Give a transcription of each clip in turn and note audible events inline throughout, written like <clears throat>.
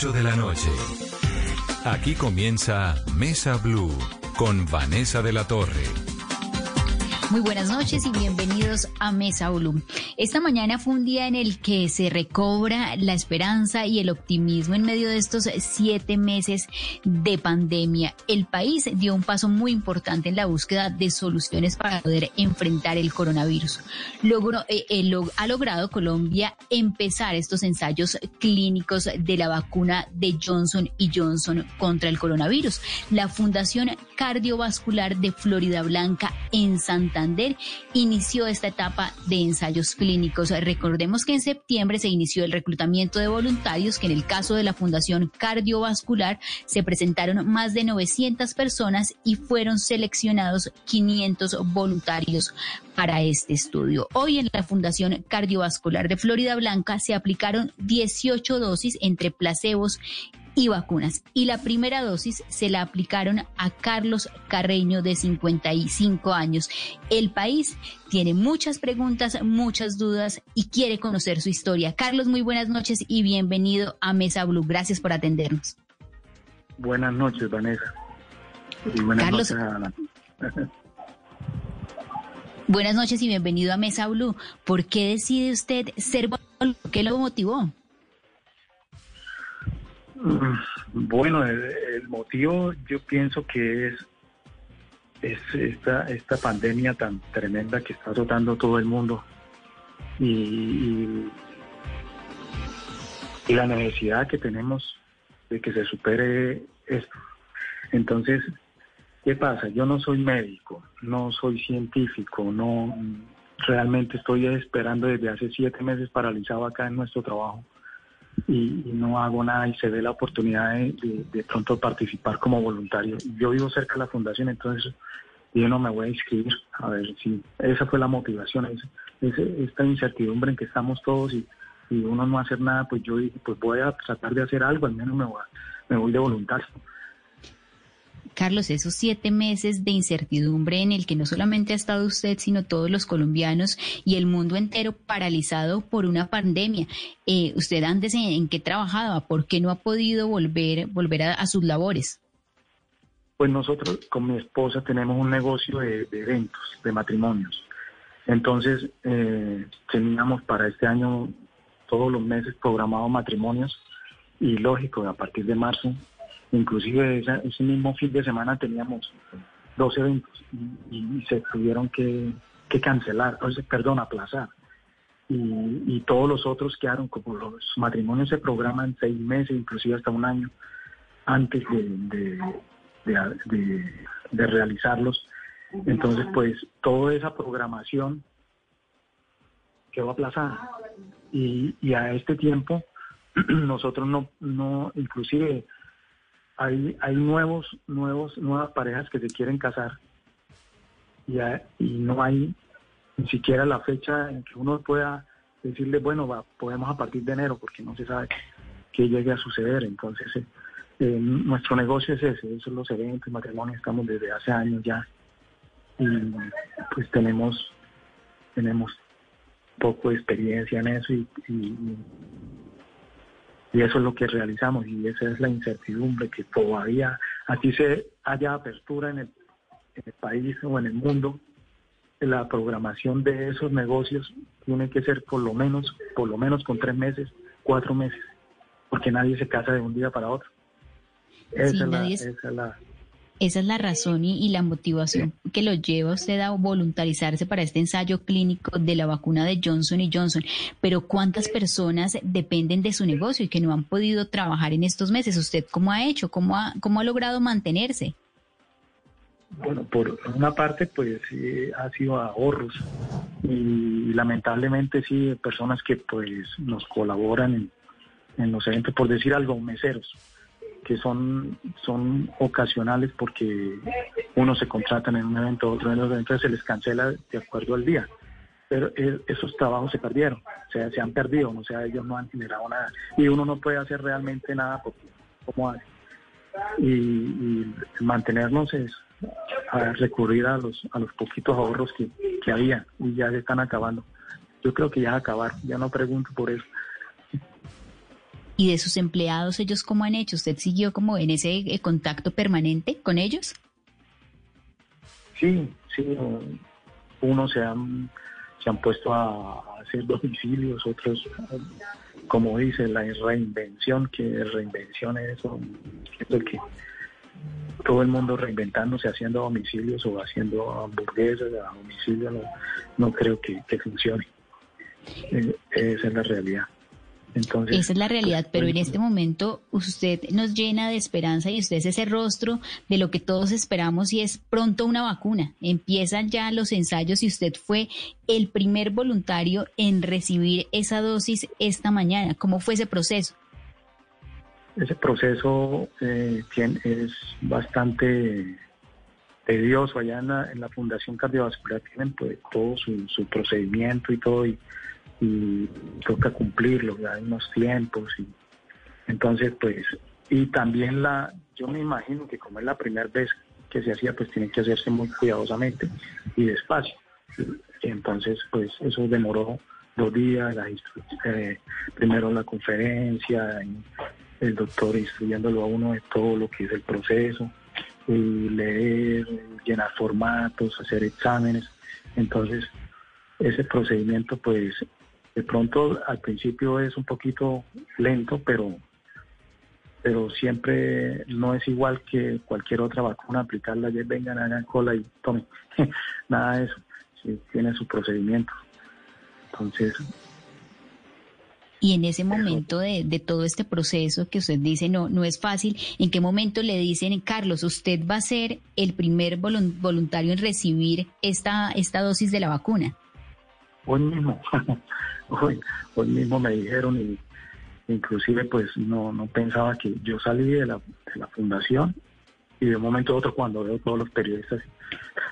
las 8 de la noche. Aquí comienza Mesa Blue con Vanessa de la Torre. Muy buenas noches y bienvenidos a Mesa Blue. Esta mañana fue un día en el que se recobra la esperanza y el optimismo en medio de estos siete meses de pandemia. El país dio un paso muy importante en la búsqueda de soluciones para poder enfrentar el coronavirus. Logró, eh, eh, ha logrado Colombia empezar estos ensayos clínicos de la vacuna de Johnson y Johnson contra el coronavirus. La Fundación Cardiovascular de Florida Blanca en Santa inició esta etapa de ensayos clínicos. Recordemos que en septiembre se inició el reclutamiento de voluntarios, que en el caso de la Fundación Cardiovascular se presentaron más de 900 personas y fueron seleccionados 500 voluntarios para este estudio. Hoy en la Fundación Cardiovascular de Florida Blanca se aplicaron 18 dosis entre placebos y vacunas. Y la primera dosis se la aplicaron a Carlos Carreño de 55 años. El país tiene muchas preguntas, muchas dudas y quiere conocer su historia. Carlos, muy buenas noches y bienvenido a Mesa Blue. Gracias por atendernos. Buenas noches, Vanessa. Y buenas Carlos, noches Buenas noches y bienvenido a Mesa Blue. ¿Por qué decide usted ser ¿Qué lo motivó? Bueno, el, motivo yo pienso que es, es esta, esta pandemia tan tremenda que está azotando todo el mundo y, y la necesidad que tenemos de que se supere esto. Entonces, ¿qué pasa? Yo no soy médico, no soy científico, no realmente estoy esperando desde hace siete meses paralizado acá en nuestro trabajo y, no hago nada y se ve la oportunidad de, pronto participar como voluntario. Yo vivo cerca de la fundación, entonces yo no me voy a inscribir. A ver si esa fue la motivación, esta incertidumbre en que estamos todos y, y uno no hacer nada, pues yo pues voy a tratar de hacer algo, al menos me voy, me voy de voluntario. Carlos, esos siete meses de incertidumbre en el que no solamente ha estado usted, sino todos los colombianos y el mundo entero paralizado por una pandemia. Eh, usted antes en, qué trabajaba, ¿por qué no ha podido volver, volver a, sus labores? Pues nosotros con mi esposa tenemos un negocio de, eventos, de matrimonios. Entonces eh, teníamos para este año todos los meses programados matrimonios y lógico, a partir de marzo Inclusive ese mismo fin de semana teníamos dos eventos y, se tuvieron que, cancelar, perdón, aplazar. Y, todos los otros quedaron, como los matrimonios se programan seis meses, inclusive hasta un año antes de, de, realizarlos. Entonces, pues toda esa programación quedó aplazada. Y, y a este tiempo <clears throat> nosotros no, no inclusive hay, hay nuevos, nuevos, nuevas parejas que se quieren casar y, no hay ni siquiera la fecha en que uno pueda decirle, bueno, podemos a partir de enero, porque no se sabe qué llegue a suceder. Entonces, eh, eh, nuestro negocio es ese, esos son los eventos, matrimonios, estamos desde hace años ya. Y pues tenemos, tenemos poco experiencia en eso y eso es lo que realizamos y esa es la incertidumbre que todavía aquí se haya apertura en el, país o en el mundo. La programación de esos negocios tiene que ser por lo menos, por lo menos con tres meses, cuatro meses, porque nadie se casa de un día para otro. esa es la esa es la razón y, la motivación que lo lleva usted a voluntarizarse para este ensayo clínico de la vacuna de Johnson y Johnson. Pero ¿cuántas personas dependen de su negocio y que no han podido trabajar en estos meses? ¿Usted cómo ha hecho? ¿Cómo ha, cómo ha logrado mantenerse? Bueno, por una parte, pues sí, ha sido ahorros y lamentablemente sí, personas que pues nos colaboran en, en los eventos, por decir algo, meseros que son, son ocasionales porque unos se contratan en un evento, otro en otro, entonces se les cancela de acuerdo al día. Pero esos trabajos se perdieron, o sea, se han perdido, o sea, ellos no han generado nada. Y uno no puede hacer realmente nada porque, ¿cómo hace? Y, mantenernos es recurrir a los, a los poquitos ahorros que, que había y ya se están acabando. Yo creo que ya acabar, ya no pregunto por eso. ¿Y de sus empleados ellos cómo han hecho? ¿Usted siguió como en ese eh, contacto permanente con ellos? Sí, sí. Unos se han, se han puesto a hacer <laughs> domicilios, otros, como dice, la reinvención, que reinvención es eso, es que todo el mundo reinventándose, haciendo domicilios o haciendo hamburguesas a domicilio, no, creo que, que funcione. Eh, esa es la realidad. Esa es la realidad, pero en este momento usted nos llena de esperanza y usted es ese rostro de lo que todos esperamos y es pronto una vacuna. Empiezan ya los ensayos y usted fue el primer voluntario en recibir esa dosis esta mañana. ¿Cómo fue ese proceso? Ese proceso eh, es bastante tedioso. Allá en la, en la Fundación Cardiovascular tienen pues, todo su, su procedimiento y todo. Y, y toca cumplirlo, hay unos tiempos y entonces pues y también la yo me imagino que como es la primera vez que se hacía pues tiene que hacerse muy cuidadosamente y despacio. Entonces pues eso demoró dos días eh, primero la conferencia el doctor instruyéndolo a uno de todo lo que es el proceso y leer llenar formatos hacer exámenes. Entonces ese procedimiento pues de pronto al principio es un poquito lento, pero, pero siempre no es igual que cualquier otra vacuna, aplicarla, ayer vengan, hagan cola y tomen. <laughs> Nada de eso, tiene su procedimiento. Entonces... Y en ese momento de, de, todo este proceso que usted dice no, no es fácil, ¿en qué momento le dicen, Carlos, usted va a ser el primer voluntario en recibir esta, esta dosis de la vacuna? Hoy mismo. <laughs> hoy, hoy mismo me dijeron y inclusive pues no, no pensaba que yo salí de la, de la fundación y de un momento a otro cuando veo todos los periodistas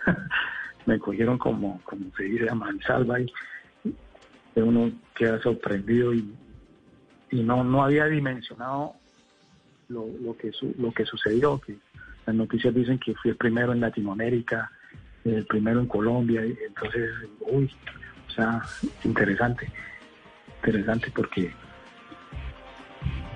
<laughs> me cogieron como, como se dice a mansalva y uno queda sorprendido y, y no, no había dimensionado lo, lo, que lo que sucedió, que las noticias dicen que fui el primero en Latinoamérica, el primero en Colombia, y entonces, uy, o sea, interesante interesante porque...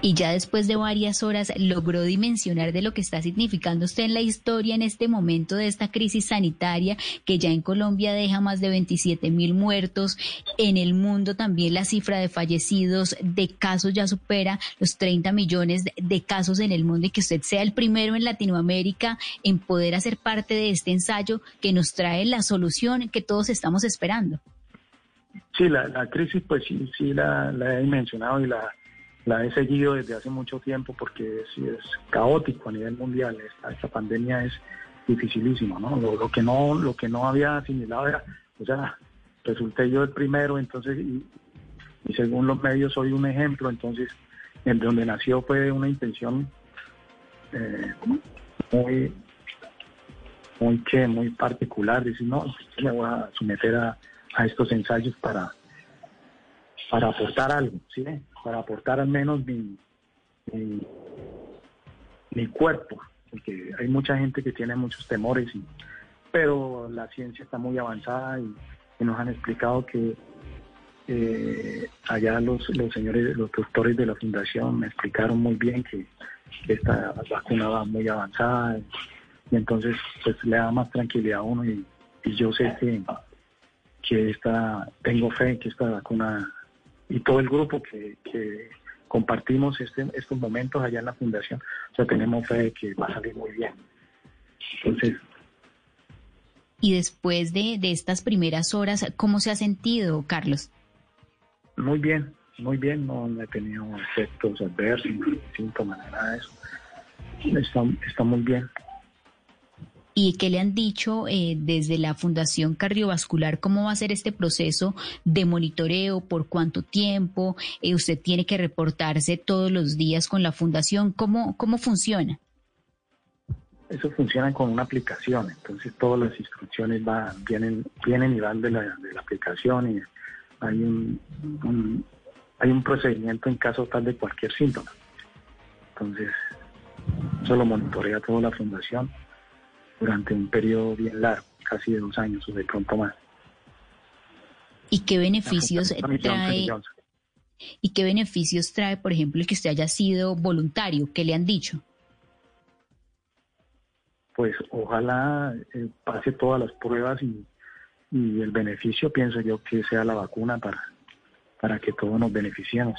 Y ya después de varias horas logró dimensionar de lo que está significando usted en la historia en este momento de esta crisis sanitaria que ya en Colombia deja más de 27 mil muertos, en el mundo también la cifra de fallecidos, de casos ya supera los 30 millones de, casos en el mundo y que usted sea el primero en Latinoamérica en poder hacer parte de este ensayo que nos trae la solución que todos estamos esperando. Sí, la, crisis pues sí, sí la, he mencionado y la, la, he seguido desde hace mucho tiempo porque sí es caótico a nivel mundial. Esta, esta pandemia es dificilísimo, ¿no? Lo, que no lo que no había asimilado era, o sea, resulté yo el primero, entonces, y, según los medios soy un ejemplo, entonces, en donde nació fue una intención eh, muy, muy, que, muy particular, decir, no, me voy a someter a a estos ensayos para, para aportar algo, ¿sí? Para aportar al menos mi, mi, cuerpo, porque hay mucha gente que tiene muchos temores, pero la ciencia está muy avanzada y, nos han explicado que eh, allá los, los señores, los doctores de la fundación me explicaron muy bien que, esta vacuna va muy avanzada y, entonces pues le da más tranquilidad a uno y, y yo sé que que esta, tengo fe que esta vacuna y todo el grupo que, compartimos este, estos momentos allá en la fundación, o sea, tenemos fe de que va a salir muy bien. Entonces... Y después de, de estas primeras horas, ¿cómo se ha sentido, Carlos? Muy bien, muy bien, no, he tenido efectos adversos, síntomas, nada de eso. Está, está muy bien. ¿Y qué le han dicho eh, desde la Fundación Cardiovascular? ¿Cómo va a ser este proceso de monitoreo? ¿Por cuánto tiempo? Eh, ¿Usted tiene que reportarse todos los días con la Fundación? ¿Cómo, cómo funciona? Eso funciona con una aplicación, entonces todas las instrucciones van, vienen, vienen y van de la, de la aplicación y hay un, hay un procedimiento en caso tal de cualquier síntoma. Entonces, eso lo monitorea toda la fundación durante un periodo bien largo, casi de dos años o de pronto más. ¿Y qué beneficios trae? ¿Y qué beneficios trae, por ejemplo, el que usted haya sido voluntario? ¿Qué le han dicho? Pues ojalá eh, pase todas las pruebas y, el beneficio, pienso yo, que sea la vacuna para, para que todos nos beneficiemos.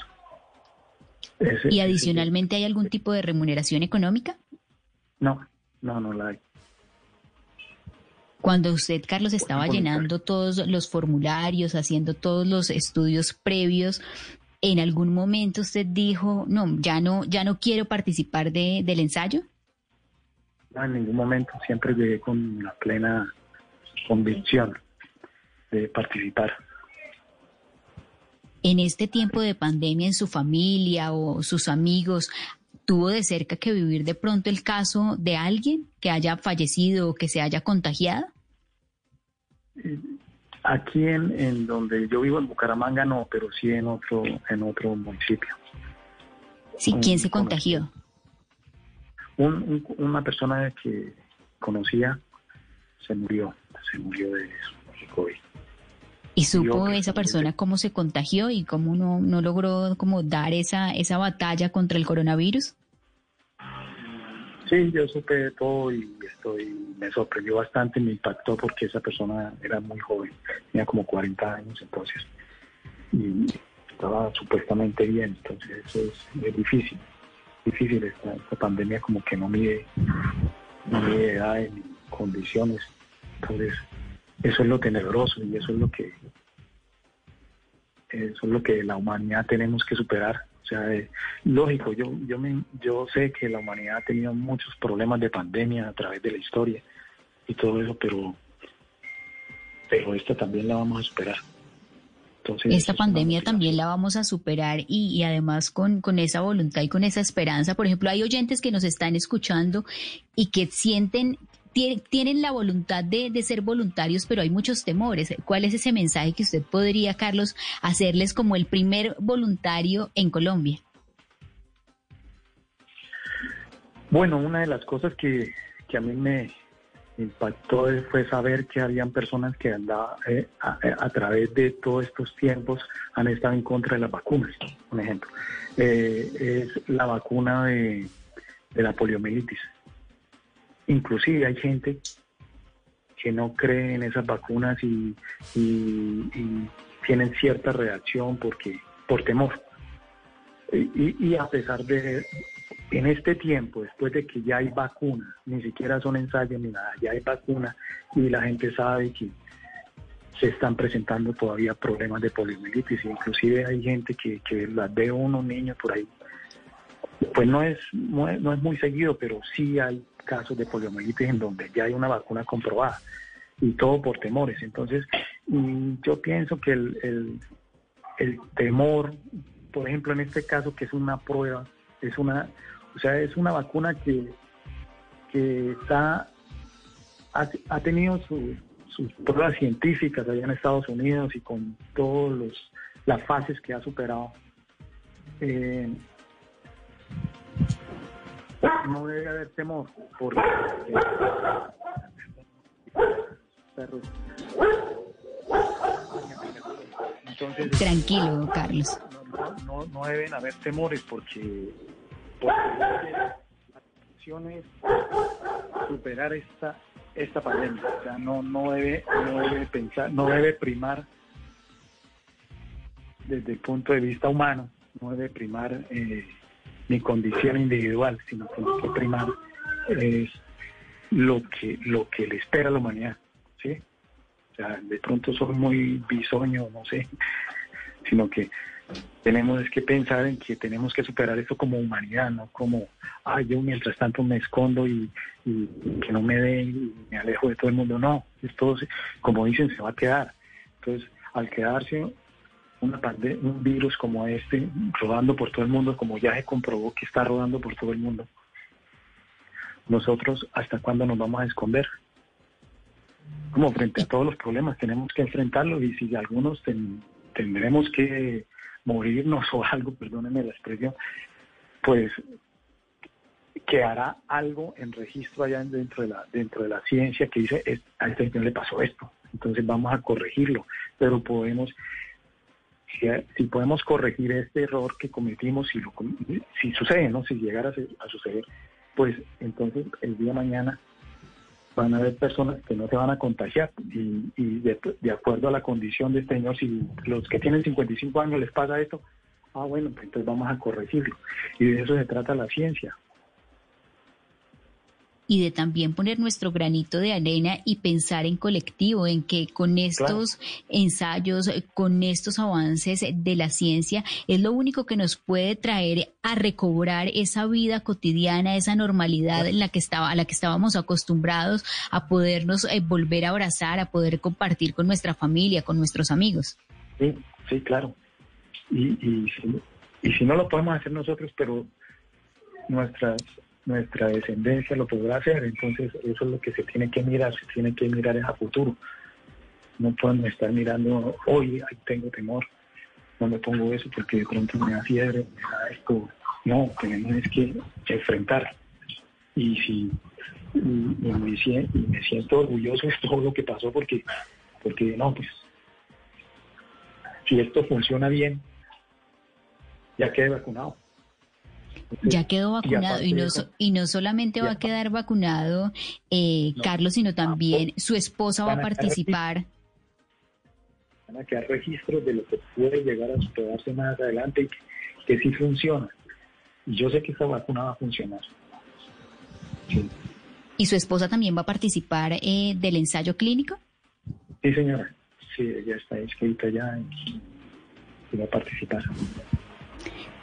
¿Y adicionalmente hay algún tipo de remuneración económica? No, no, no la hay. Cuando usted, Carlos, estaba llenando todos los formularios, haciendo todos los estudios previos, ¿en algún momento usted dijo, no, ya no, ya no quiero participar de, del ensayo? No, en ningún momento. Siempre llegué con la plena convicción de participar. En este tiempo de pandemia, en su familia o sus amigos, tuvo de cerca que vivir de pronto el caso de alguien que haya fallecido o que se haya contagiado? Aquí en, en donde yo vivo en Bucaramanga no, pero sí en otro en otro municipio. Sí, ¿quién se contagió? una persona que conocía se murió, se murió de, COVID. ¿Y supo esa persona cómo se contagió y cómo no, no logró como dar esa, esa batalla contra el coronavirus? Sí, yo supe todo y estoy, me sorprendió bastante, me impactó porque esa persona era muy joven, tenía como 40 años entonces, y estaba supuestamente bien, entonces eso es, difícil, difícil esta, pandemia como que no mide, no mide edad ni condiciones, entonces eso es lo tenebroso y eso es lo que eso es lo que la humanidad tenemos que superar. O sea, eh, lógico, yo, yo, me, yo sé que la humanidad ha tenido muchos problemas de pandemia a través de la historia y todo eso, pero, pero esta también la vamos a superar. Entonces, esta pandemia también la vamos a superar y, y, además con, con esa voluntad y con esa esperanza. Por ejemplo, hay oyentes que nos están escuchando y que sienten tienen la voluntad de, ser voluntarios, pero hay muchos temores. ¿Cuál es ese mensaje que usted podría, Carlos, hacerles como el primer voluntario en Colombia? Bueno, una de las cosas que, a mí me impactó fue saber que habían personas que andaban eh, a, través de todos estos tiempos han estado en contra de las vacunas, un ejemplo. Eh, es la vacuna de, de la poliomielitis. Inclusive hay gente que no cree en esas vacunas y, tienen cierta reacción porque por temor. Y, a pesar de, en este tiempo, después de que ya hay vacuna, ni siquiera son ensayos ni nada, ya hay vacuna y la gente sabe que se están presentando todavía problemas de poliomielitis, inclusive hay gente que, que las ve unos niños por ahí. Pues no es, no es, no es muy seguido, pero sí hay casos de poliomielitis en donde ya hay una vacuna comprobada y todo por temores. Entonces, mm, yo pienso que el, el, temor, por ejemplo, en este caso que es una prueba, es una, o sea, es una vacuna que, que está, ha, tenido sus pruebas científicas allá en Estados Unidos y con todas las fases que ha superado. Eh, no debe haber temor porque tranquilo Carlos. No, no, deben haber temores porque, la intención es superar esta esta pandemia. O sea no no debe no debe pensar no debe primar desde el punto de vista humano no debe primar eh, mi condición individual, sino que lo que primar es lo que, lo que le espera a la humanidad, ¿sí? De pronto soy muy bisoño, no sé, <laughs> sino que tenemos que pensar en que tenemos que superar esto como humanidad, no como, ah, yo mientras tanto me escondo y, que no me den y me alejo de todo el mundo. No, esto, como dicen, se va a quedar. Entonces, al quedarse, una un virus como este rodando por todo el mundo, como ya se comprobó que está rodando por todo el mundo, nosotros hasta cuándo nos vamos a esconder? Como frente a todos los problemas tenemos que enfrentarlos y si algunos tendremos que morirnos <laughs> o algo, perdónenme la expresión, pues quedará algo en registro allá dentro de la dentro de la ciencia que dice a este le pasó esto entonces vamos a corregirlo pero podemos si, podemos corregir este error que cometimos, si, sucede, ¿no? Si llegara a, suceder, pues entonces el día de mañana van a haber personas que no se van a contagiar y, de, de, acuerdo a la condición de este señor, si los que tienen 55 años les pasa esto, ah bueno, pues entonces vamos a corregirlo. Y de eso se trata la ciencia y de también poner nuestro granito de arena y pensar en colectivo, en que con estos ensayos, con estos avances de la ciencia, es lo único que nos puede traer a recobrar esa vida cotidiana, esa normalidad en la que estaba, a la que estábamos acostumbrados, a podernos eh, volver a abrazar, a poder compartir con nuestra familia, con nuestros amigos. Sí, sí, claro. Y, y, y si no lo podemos hacer nosotros, pero nuestras nuestra descendencia lo podrá hacer. Entonces, eso es lo que se tiene que mirar, se tiene que mirar a futuro. No podemos estar mirando hoy, ahí tengo temor, no me pongo eso porque de pronto me da fiebre, me da esto. No, tenemos que enfrentar. Y si y, me, siento orgulloso de todo lo que pasó porque, porque no, pues, si esto funciona bien, ya quedé vacunado. Ya quedó vacunado y, no, y no solamente va a quedar vacunado eh, Carlos, sino también su esposa va a participar. Van a quedar registros de lo que puede llegar a superarse más adelante y que, sí funciona. Y yo sé que esta vacuna va a funcionar. ¿Y su esposa también va a participar eh, del ensayo clínico? Sí, señora. Sí, ella está inscrita ya y va a participar.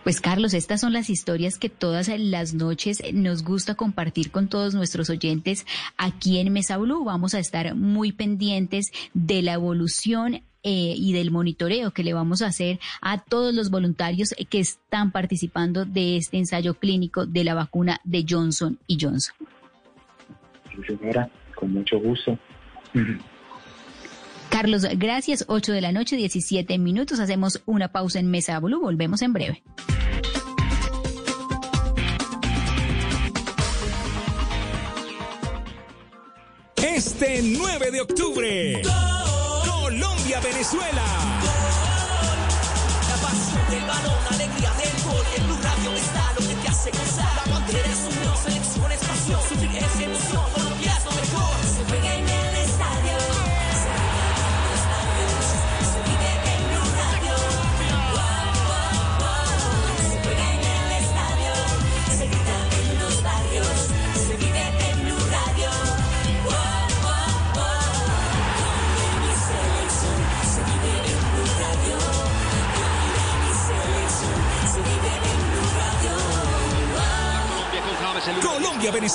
Pues Carlos, estas son las historias que todas las noches nos gusta compartir con todos nuestros oyentes aquí en Mesa Blue. Vamos a estar muy pendientes de la evolución eh, y del monitoreo que le vamos a hacer a todos los voluntarios que están participando de este ensayo clínico de la vacuna de Johnson y Johnson. Sí, señora, con mucho gusto. Carlos, gracias. 8 de la noche, 17 minutos. Hacemos una pausa en Mesa Blue. Volvemos en breve. Este 9 de octubre, Colombia-Venezuela. La pasión del balón,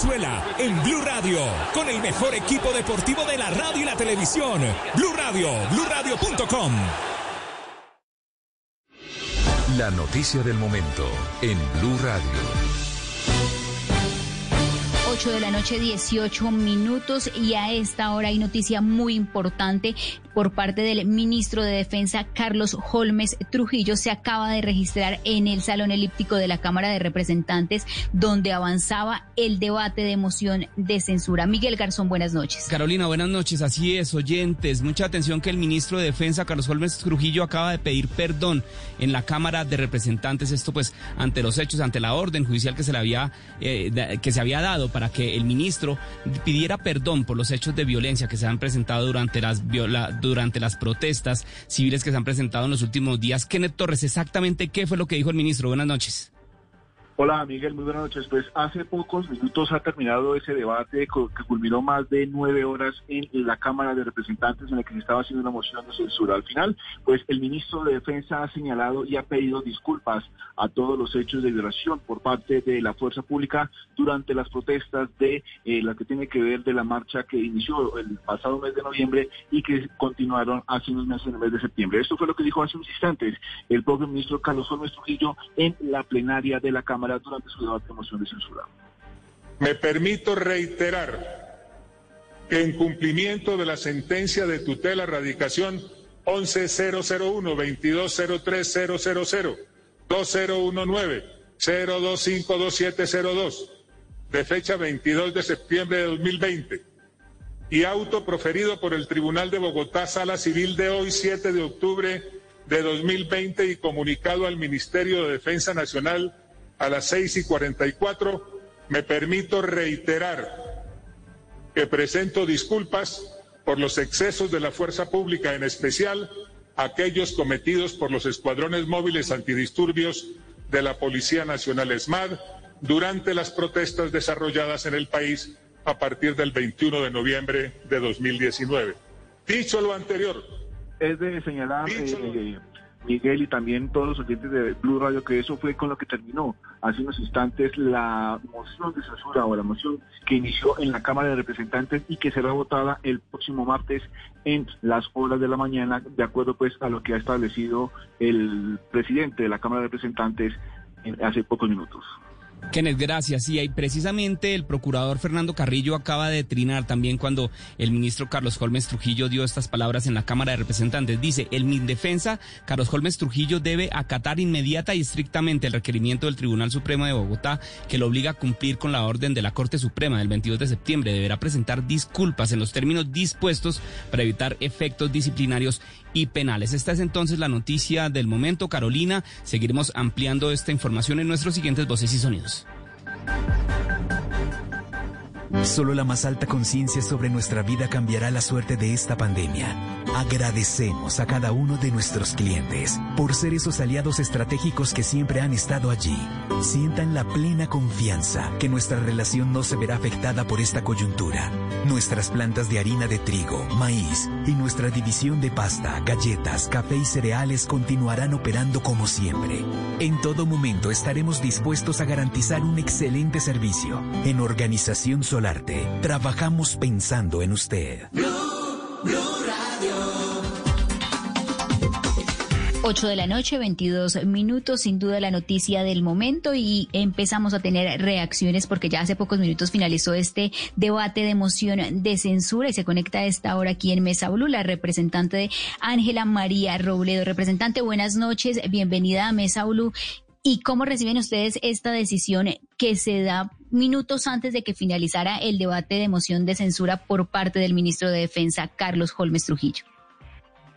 Venezuela, en Blue Radio, con el mejor equipo deportivo de la radio y la televisión. Blue Radio, BlueRadio.com. La noticia del momento en Blue Radio. 8 de la noche, 18 minutos y a esta hora hay noticia muy importante por parte del ministro de Defensa Carlos Holmes Trujillo. Se acaba de registrar en el Salón Elíptico de la Cámara de Representantes donde avanzaba el debate de moción de censura. Miguel Garzón, buenas noches. Carolina, buenas noches. Así es, oyentes. Mucha atención que el ministro de Defensa Carlos Holmes Trujillo acaba de pedir perdón en la Cámara de Representantes. Esto pues ante los hechos, ante la orden judicial que se le había, eh, que se había dado para que el ministro pidiera perdón por los hechos de violencia que se han presentado durante las, viola, durante las protestas civiles que se han presentado en los últimos días. Kenneth Torres, exactamente qué fue lo que dijo el ministro. Buenas noches. Hola Miguel, muy buenas noches. Pues hace pocos minutos ha terminado ese debate que culminó más de nueve horas en la Cámara de Representantes en la que se estaba haciendo una moción de censura. Al final, pues el ministro de Defensa ha señalado y ha pedido disculpas a todos los hechos de violación por parte de la fuerza pública durante las protestas de eh, la que tiene que ver de la marcha que inició el pasado mes de noviembre y que continuaron hace unos meses en el mes de septiembre. Esto fue lo que dijo hace unos instantes el propio ministro Carlos Holmes Trujillo en la plenaria de la Cámara durante su debate de moción de censura. Me permito reiterar que en cumplimiento de la sentencia de tutela erradicación 11001-2203-000, 2019-0252702, de fecha 22 de septiembre de 2020, y auto proferido por el Tribunal de Bogotá, Sala Civil de hoy, 7 de octubre de 2020 y comunicado al Ministerio de Defensa Nacional a las 6 y 44, me permito reiterar que presento disculpas por los excesos de la fuerza pública, en especial aquellos cometidos por los escuadrones móviles antidisturbios de la Policía Nacional ESMAD durante las protestas desarrolladas en el país a partir del 21 de noviembre de 2019. Dicho lo anterior, Es de señalar, eh, Miguel, y también todos los oyentes de Blue Radio, que eso fue con lo que terminó hace unos instantes la moción de censura o la moción que inició en la Cámara de Representantes y que será votada el próximo martes en las horas de la mañana, de acuerdo pues a lo que ha establecido el presidente de la Cámara de Representantes en- hace pocos minutos. Kenneth, gracias. Y ahí precisamente el procurador Fernando Carrillo acaba de trinar también cuando el ministro Carlos Holmes Trujillo dio estas palabras en la Cámara de Representantes. Dice, el Mindefensa, Carlos Holmes Trujillo debe acatar inmediata y estrictamente el requerimiento del Tribunal Supremo de Bogotá que lo obliga a cumplir con la orden de la Corte Suprema del 22 de septiembre. Deberá presentar disculpas en los términos dispuestos para evitar efectos disciplinarios y penales. Esta es entonces la noticia del momento. Carolina, seguiremos ampliando esta información en nuestros siguientes voces y sonidos. Solo la más alta conciencia sobre nuestra vida cambiará la suerte de esta pandemia. Agradecemos a cada uno de nuestros clientes por ser esos aliados estratégicos que siempre han estado allí. Sientan la plena confianza que nuestra relación no se verá afectada por esta coyuntura. Nuestras plantas de harina de trigo, maíz y nuestra división de pasta, galletas, café y cereales continuarán operando como siempre. En todo momento estaremos dispuestos a garantizar un excelente servicio. En Organización Solarte, trabajamos pensando en usted. 8 de la noche, 22 minutos, sin duda la noticia del momento y empezamos a tener reacciones porque ya hace pocos minutos finalizó este debate de moción de censura y se conecta a esta hora aquí en Mesa Blue la representante de Ángela María Robledo. Representante, buenas noches, bienvenida a Mesa Blue. ¿Y cómo reciben ustedes esta decisión que se da minutos antes de que finalizara el debate de moción de censura por parte del ministro de Defensa, Carlos Holmes Trujillo?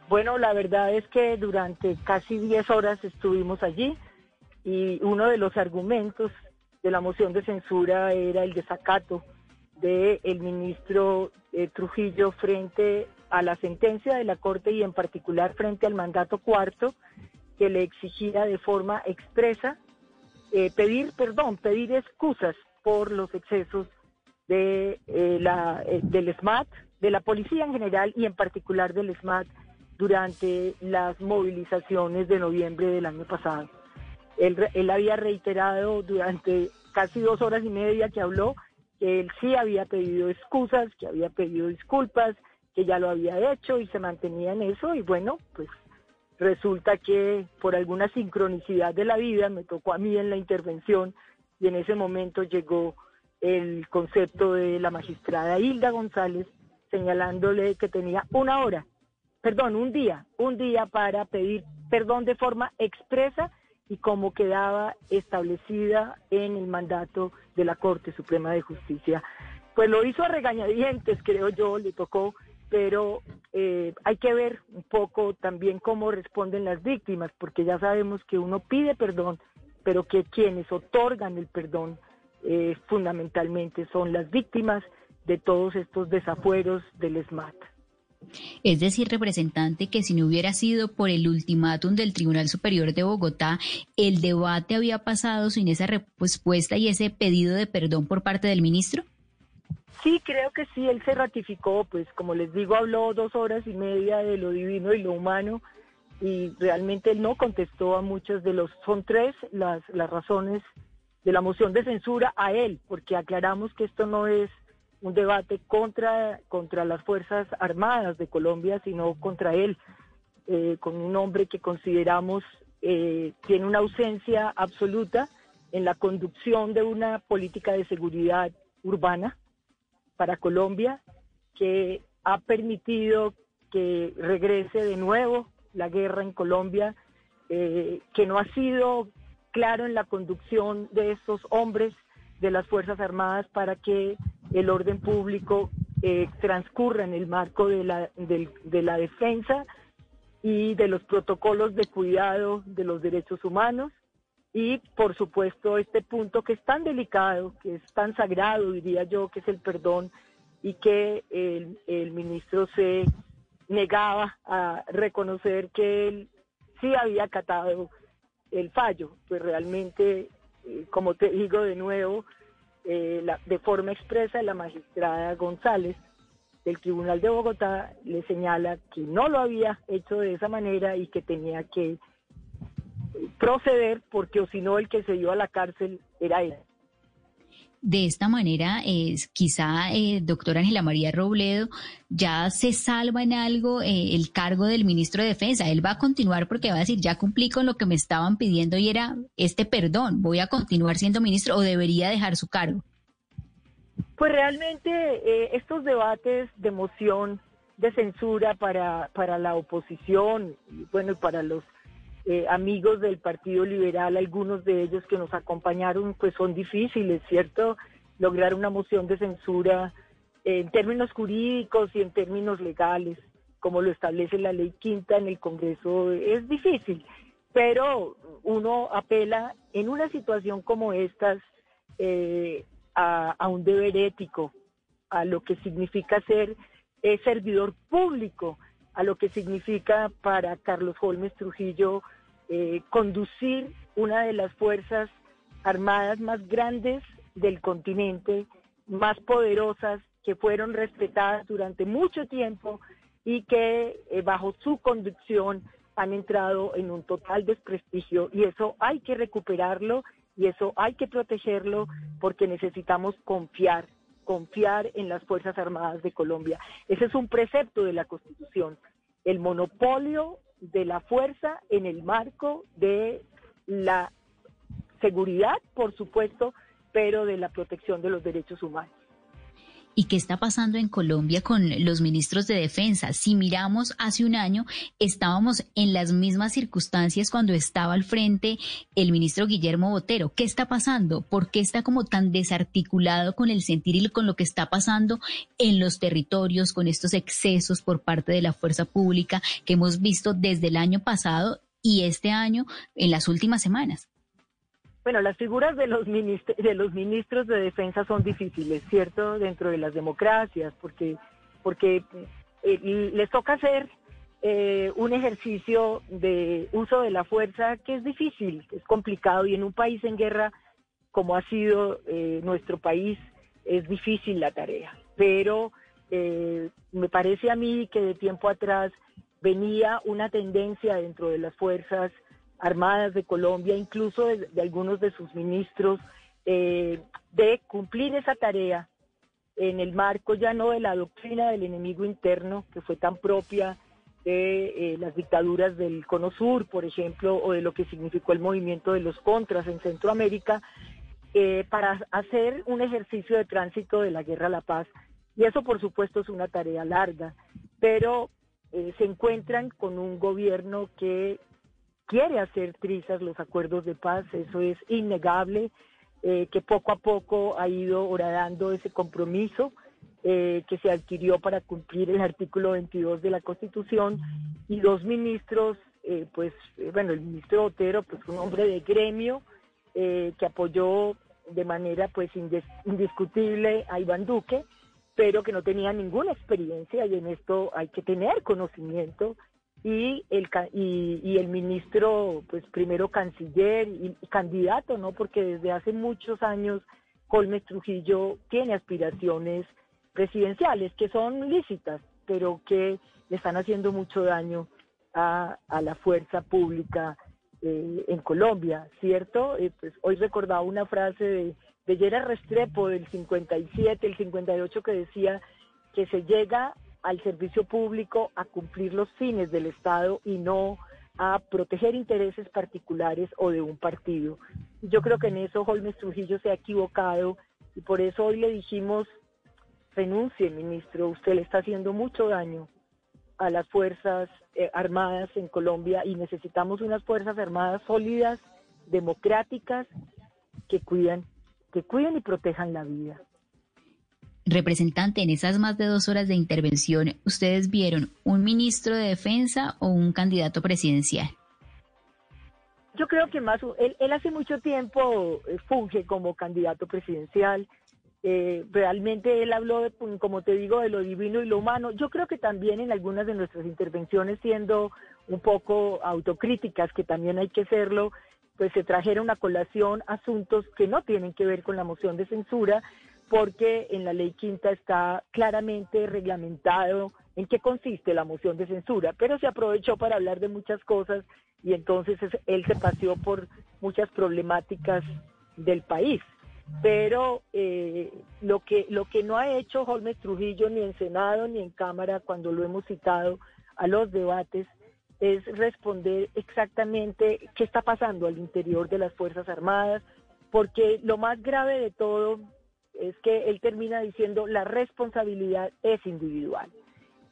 Bueno, la verdad es que durante casi 10 horas estuvimos allí y uno de los argumentos de la moción de censura era el desacato del el ministro eh, Trujillo frente a la sentencia de la Corte y en particular frente al mandato cuarto que le exigía de forma expresa eh, pedir perdón, pedir excusas por los excesos de, eh, la, eh, del SMAT, de la policía en general y en particular del SMAT durante las movilizaciones de noviembre del año pasado. Él, él había reiterado durante casi dos horas y media que habló que él sí había pedido excusas, que había pedido disculpas, que ya lo había hecho y se mantenía en eso y bueno, pues resulta que por alguna sincronicidad de la vida me tocó a mí en la intervención y en ese momento llegó el concepto de la magistrada Hilda González señalándole que tenía una hora, perdón, un día, un día para pedir perdón de forma expresa y como quedaba establecida en el mandato de la Corte Suprema de Justicia. Pues lo hizo a regañadientes, creo yo, le tocó, pero eh, hay que ver un poco también cómo responden las víctimas, porque ya sabemos que uno pide perdón, pero que quienes otorgan el perdón eh, fundamentalmente son las víctimas de todos estos desafueros del SMAT. Es decir, representante, que si no hubiera sido por el ultimátum del Tribunal Superior de Bogotá, el debate había pasado sin esa respuesta y ese pedido de perdón por parte del ministro. Sí, creo que sí, él se ratificó, pues como les digo, habló dos horas y media de lo divino y lo humano y realmente él no contestó a muchas de los, son tres las, las razones de la moción de censura a él, porque aclaramos que esto no es un debate contra, contra las Fuerzas Armadas de Colombia, sino contra él, eh, con un hombre que consideramos eh, tiene una ausencia absoluta en la conducción de una política de seguridad urbana para Colombia, que ha permitido que regrese de nuevo la guerra en Colombia, eh, que no ha sido claro en la conducción de estos hombres de las Fuerzas Armadas para que el orden público eh, transcurra en el marco de la, de la defensa y de los protocolos de cuidado de los derechos humanos. Y por supuesto este punto que es tan delicado, que es tan sagrado, diría yo, que es el perdón y que el, el ministro se negaba a reconocer que él sí había acatado el fallo, pues realmente, eh, como te digo de nuevo, eh, de forma expresa la magistrada González del Tribunal de Bogotá le señala que no lo había hecho de esa manera y que tenía que proceder porque o si no el que se dio a la cárcel era él. De esta manera, es quizá, eh, doctora Ángela María Robledo, ya se salva en algo eh, el cargo del ministro de Defensa. Él va a continuar porque va a decir, ya cumplí con lo que me estaban pidiendo y era este perdón, voy a continuar siendo ministro o debería dejar su cargo. Pues realmente eh, estos debates de moción de censura para, para la oposición, bueno, y para los eh, amigos del Partido Liberal, algunos de ellos que nos acompañaron, pues son difíciles, ¿cierto? Lograr una moción de censura en términos jurídicos y en términos legales, como lo establece la ley quinta en el Congreso, es difícil, pero uno apela en una situación como estas eh, a, un deber ético, a lo que significa ser eh, servidor público, a lo que significa para Carlos Holmes Trujillo eh, conducir una de las fuerzas armadas más grandes del continente, más poderosas, que fueron respetadas durante mucho tiempo y que eh, bajo su conducción han entrado en un total desprestigio. Y eso hay que recuperarlo y eso hay que protegerlo porque necesitamos confiar, confiar en las Fuerzas Armadas de Colombia. Ese es un precepto de la Constitución, el monopolio de la fuerza en el marco de la seguridad, por supuesto, pero de la protección de los derechos humanos. ¿Y qué está pasando en Colombia con los ministros de defensa? Si miramos hace un año, estábamos en las mismas circunstancias cuando estaba al frente el ministro Guillermo Botero. ¿Qué está pasando? ¿Por qué está como tan desarticulado con el sentir y con lo que está pasando en los territorios, con estos excesos por parte de la fuerza pública que hemos visto desde el año pasado y este año en las últimas semanas? Bueno, las figuras de los, de los ministros de defensa son difíciles, ¿cierto? Dentro de las democracias, porque, porque eh, les toca hacer eh, un ejercicio de uso de la fuerza que es difícil, es complicado y en un país en guerra como ha sido eh, nuestro país es difícil la tarea. Pero me parece a mí que de tiempo atrás venía una tendencia dentro de las fuerzas Armadas de Colombia, incluso de, algunos de sus ministros, eh, de cumplir esa tarea en el marco ya no de la doctrina del enemigo interno, que fue tan propia de eh, las dictaduras del Cono Sur, por ejemplo, o de lo que significó el movimiento de los contras en Centroamérica, eh, para hacer un ejercicio de tránsito de la guerra a la paz. Y eso, por supuesto, es una tarea larga, pero se encuentran con un gobierno que quiere hacer trizas los acuerdos de paz, eso es innegable, eh, que poco a poco ha ido horadando ese compromiso eh, que se adquirió para cumplir el artículo 22 de la Constitución y dos ministros, eh, pues bueno, el ministro Otero, pues un hombre de gremio que apoyó de manera pues indiscutible a Iván Duque, pero que no tenía ninguna experiencia y en esto hay que tener conocimiento y el y, el ministro pues primero canciller y, candidato no porque desde hace muchos años Colmes Trujillo tiene aspiraciones presidenciales que son lícitas pero que le están haciendo mucho daño a, la fuerza pública eh, en Colombia cierto eh, pues hoy recordaba una frase de de Restrepo del 57 el 58 que decía que se llega al servicio público a cumplir los fines del Estado y no a proteger intereses particulares o de un partido. Yo creo que en eso Holmes Trujillo se ha equivocado y por eso hoy le dijimos, renuncie, ministro, usted le está haciendo mucho daño a las Fuerzas eh, Armadas en Colombia y necesitamos unas Fuerzas Armadas sólidas, democráticas, que cuidan, que cuiden y protejan la vida. Representante, en esas más de dos horas de intervención, ¿ustedes vieron un ministro de Defensa o un candidato presidencial? Yo creo que más, él, él hace mucho tiempo eh, funge como candidato presidencial. Eh, realmente él habló, de, como te digo, de lo divino y lo humano. Yo creo que también en algunas de nuestras intervenciones, siendo un poco autocríticas, que también hay que hacerlo, pues se trajeron a colación asuntos que no tienen que ver con la moción de censura, porque en la ley quinta está claramente reglamentado en qué consiste la moción de censura, pero se aprovechó para hablar de muchas cosas y entonces él se paseó por muchas problemáticas del país. Pero eh, lo que lo que no ha hecho Holmes Trujillo ni en Senado ni en Cámara cuando lo hemos citado a los debates es responder exactamente qué está pasando al interior de las Fuerzas Armadas, porque lo más grave de todo es que él termina diciendo la responsabilidad es individual.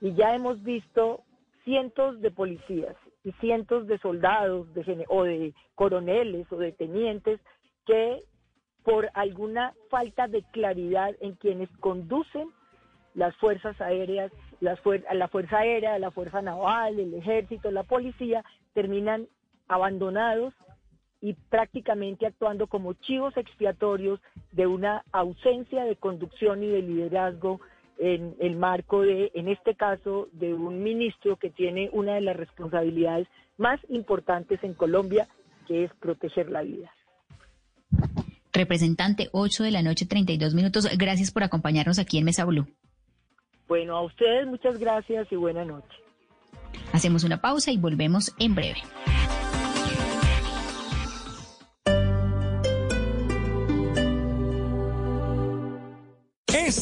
Y ya hemos visto cientos de policías y cientos de soldados de, o de coroneles o de tenientes que por alguna falta de claridad en quienes conducen las fuerzas aéreas, las la Fuerza Aérea, la Fuerza Naval, el Ejército, la Policía, terminan abandonados y prácticamente actuando como chivos expiatorios de una ausencia de conducción y de liderazgo en el marco de, en este caso, de un ministro que tiene una de las responsabilidades más importantes en Colombia, que es proteger la vida. Representante, 8 de la noche, 32 minutos. Gracias por acompañarnos aquí en Mesa Blue. Bueno, a ustedes muchas gracias y buena noche. Hacemos una pausa y volvemos en breve.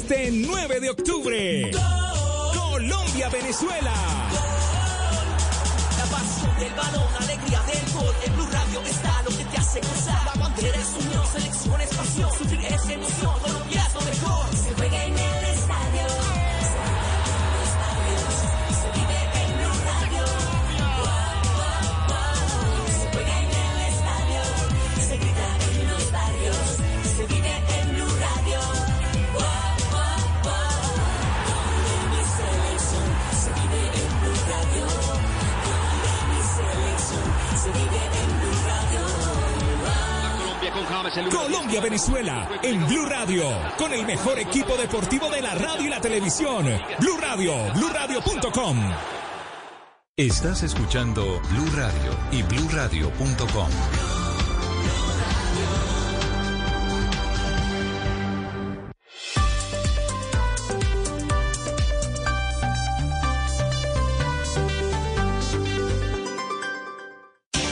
Este 9 de octubre, Colombia-Venezuela. La pasión del balón, alegría del gol. En Blue Radio está lo que te hace gozar. La bandera es unión, selección es pasión. Sufrir es emoción, Colombia es lo mejor. Se juega en el Colombia-Venezuela en Blue Radio, con el mejor equipo deportivo de la radio y la televisión. Blue Radio, bluradio.com. Estás escuchando Blue Radio y bluradio.com.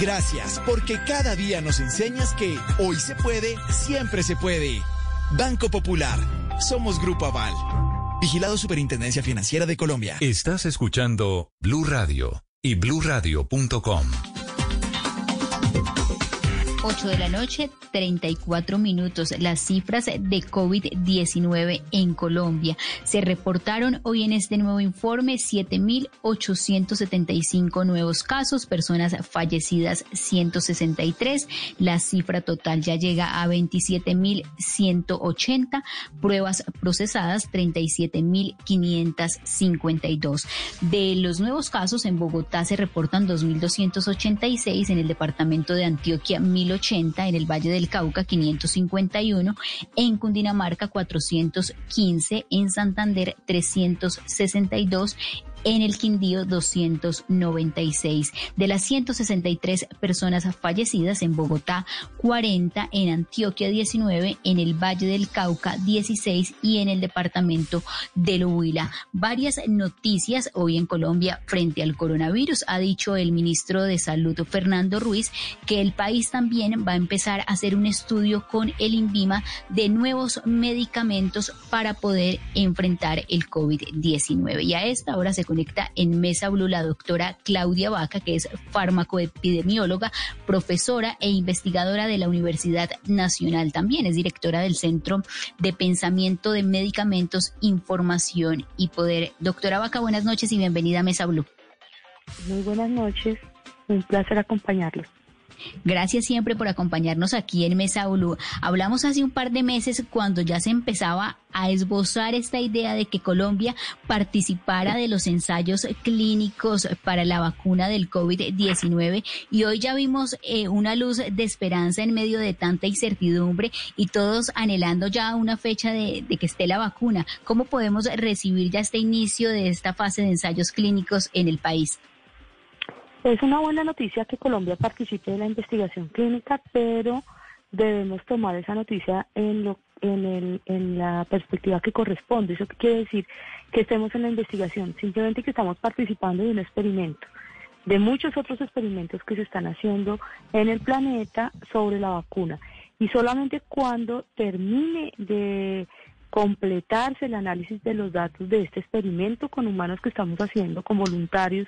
Gracias, porque cada día nos enseñas que hoy se puede, siempre se puede. Banco Popular. Somos Grupo Aval. Vigilado Superintendencia Financiera de Colombia. Estás escuchando Blue Radio y bluradio.com. 8 de la noche, 34 minutos. Las cifras de COVID-19 en Colombia se reportaron hoy en este nuevo informe 7.875 nuevos casos, personas fallecidas 163. La cifra total ya llega a 27.180, pruebas procesadas 37.552. De los nuevos casos en Bogotá se reportan 2.286, en el departamento de Antioquia 1.080, en el Valle del Cauca 551, en Cundinamarca 415, en Santander 362 en el Quindío 296. De las 163 personas fallecidas en Bogotá, 40, en Antioquia 19, en el Valle del Cauca 16 y en el departamento del Huila. Varias noticias hoy en Colombia frente al coronavirus. Ha dicho el ministro de Salud Fernando Ruiz que el país también va a empezar a hacer un estudio con el INVIMA de nuevos medicamentos para poder enfrentar el COVID-19. Y a esta hora se conecta en Mesa Blue la doctora Claudia Vaca, que es farmacoepidemióloga, profesora e investigadora de la Universidad Nacional. También es directora del Centro de Pensamiento de Medicamentos, Información y Poder. Doctora Vaca, buenas noches y bienvenida a Mesa Blue. Muy buenas noches, un placer acompañarlos. Gracias siempre por acompañarnos aquí en Mesa Blue. Hablamos hace un par de meses cuando ya se empezaba a esbozar esta idea de que Colombia participara de los ensayos clínicos para la vacuna del COVID-19 y hoy ya vimos eh, una luz de esperanza en medio de tanta incertidumbre y todos anhelando ya una fecha de, de que esté la vacuna. ¿Cómo podemos recibir ya este inicio de esta fase de ensayos clínicos en el país? Es una buena noticia que Colombia participe de la investigación clínica, pero debemos tomar esa noticia en, lo, en, el, en la perspectiva que corresponde. ¿Eso qué quiere decir? Que estemos en la investigación, simplemente que estamos participando de un experimento, de muchos otros experimentos que se están haciendo en el planeta sobre la vacuna. Y solamente cuando termine de completarse el análisis de los datos de este experimento con humanos que estamos haciendo con voluntarios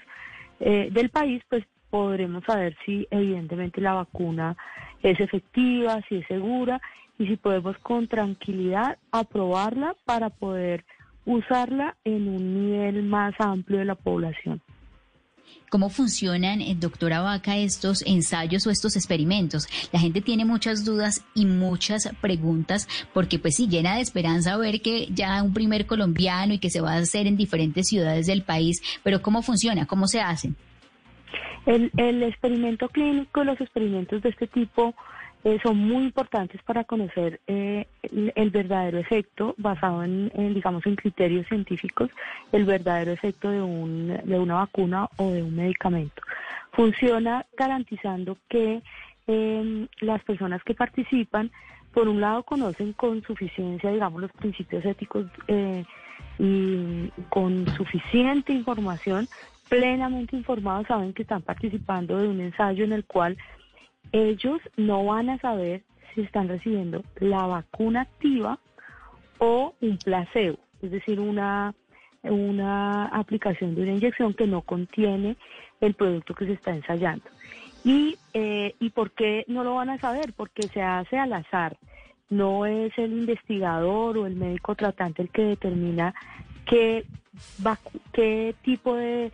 eh, del país, pues podremos saber si evidentemente la vacuna es efectiva, si es segura y si podemos con tranquilidad aprobarla para poder usarla en un nivel más amplio de la población. ¿Cómo funcionan, eh, doctora Vaca, estos ensayos o estos experimentos? La gente tiene muchas dudas y muchas preguntas porque pues sí, llena de esperanza ver que ya un primer colombiano y que se va a hacer en diferentes ciudades del país, pero ¿cómo funciona? ¿Cómo se hacen? El, el experimento clínico, los experimentos de este tipo eh, son muy importantes para conocer eh, el, verdadero efecto basado en, digamos, en criterios científicos, el verdadero efecto de, un, de una vacuna o de un medicamento. Funciona garantizando que em, las personas que participan, por un lado, conocen con suficiencia, digamos, los principios éticos eh, y con suficiente información, plenamente informados, saben que están participando de un ensayo en el cual ellos no van a saber si están recibiendo la vacuna activa o un placebo, es decir, una, una aplicación de una inyección que no contiene el producto que se está ensayando. Y, eh, ¿Y por qué no lo van a saber? Porque se hace al azar. No es el investigador o el médico tratante el que determina qué, qué tipo de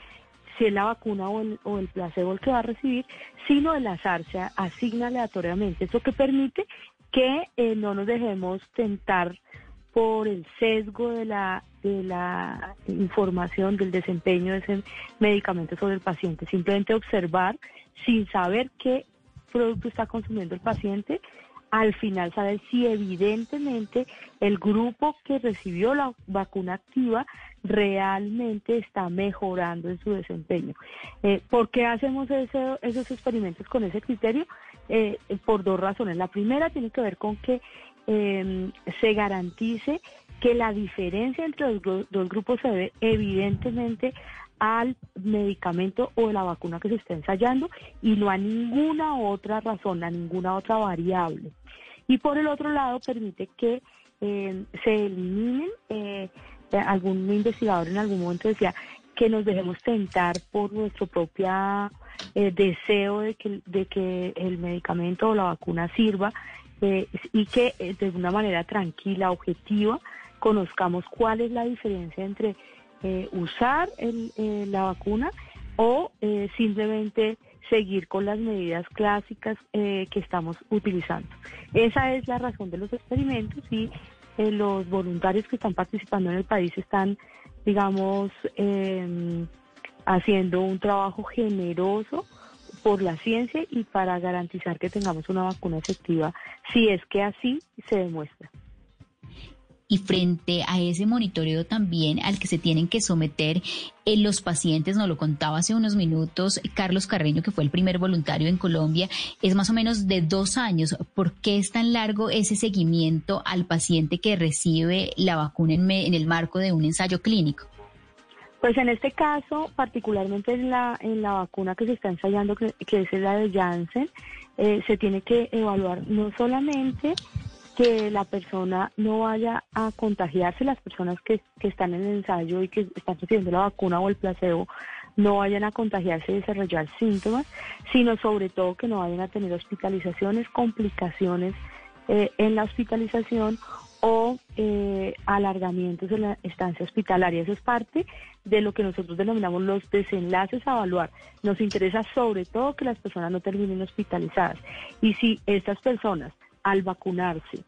si es la vacuna o el, o el placebo el que va a recibir, sino el azar se asigna aleatoriamente. Eso que permite que eh, no nos dejemos tentar por el sesgo de la, de la información del desempeño de ese medicamento sobre el paciente. Simplemente observar sin saber qué producto está consumiendo el paciente al final saber si evidentemente el grupo que recibió la vacuna activa realmente está mejorando en su desempeño. Eh, ¿Por qué hacemos esos experimentos con ese criterio? Eh, por dos razones. La primera tiene que ver con que em, se garantice que la diferencia entre los dos grupos se debe evidentemente al medicamento o la vacuna que se está ensayando y no a ninguna otra razón, a ninguna otra variable. Y por el otro lado permite que eh, se eliminen, eh, eh, algún investigador en algún momento decía que nos dejemos tentar por nuestro propio deseo de que, de que el medicamento o la vacuna sirva y que de una manera tranquila, objetiva, conozcamos cuál es la diferencia entre eh, usar eh, la vacuna o eh, simplemente seguir con las medidas clásicas que estamos utilizando. Esa es la razón de los experimentos y los voluntarios que están participando en el país están, digamos, em, haciendo un trabajo generoso por la ciencia y para garantizar que tengamos una vacuna efectiva, si es que así se demuestra. Y frente a ese monitoreo también al que se tienen que someter en los pacientes, nos lo contaba hace unos minutos Carlos Carreño, que fue el primer voluntario en Colombia, es más o menos de dos años. ¿Por qué es tan largo ese seguimiento al paciente que recibe la vacuna en, en el marco de un ensayo clínico? Pues en este caso, particularmente en la, en la vacuna que se está ensayando, que, es la de Janssen, eh, se tiene que evaluar no solamente que la persona no vaya a contagiarse, las personas que, que están en el ensayo y que están recibiendo la vacuna o el placebo, no vayan a contagiarse y desarrollar síntomas, sino sobre todo que no vayan a tener hospitalizaciones, complicaciones eh, en la hospitalización o eh, alargamientos en la estancia hospitalaria. Eso es parte de lo que nosotros denominamos los desenlaces a evaluar. Nos interesa sobre todo que las personas no terminen hospitalizadas. Y si estas personas al vacunarse,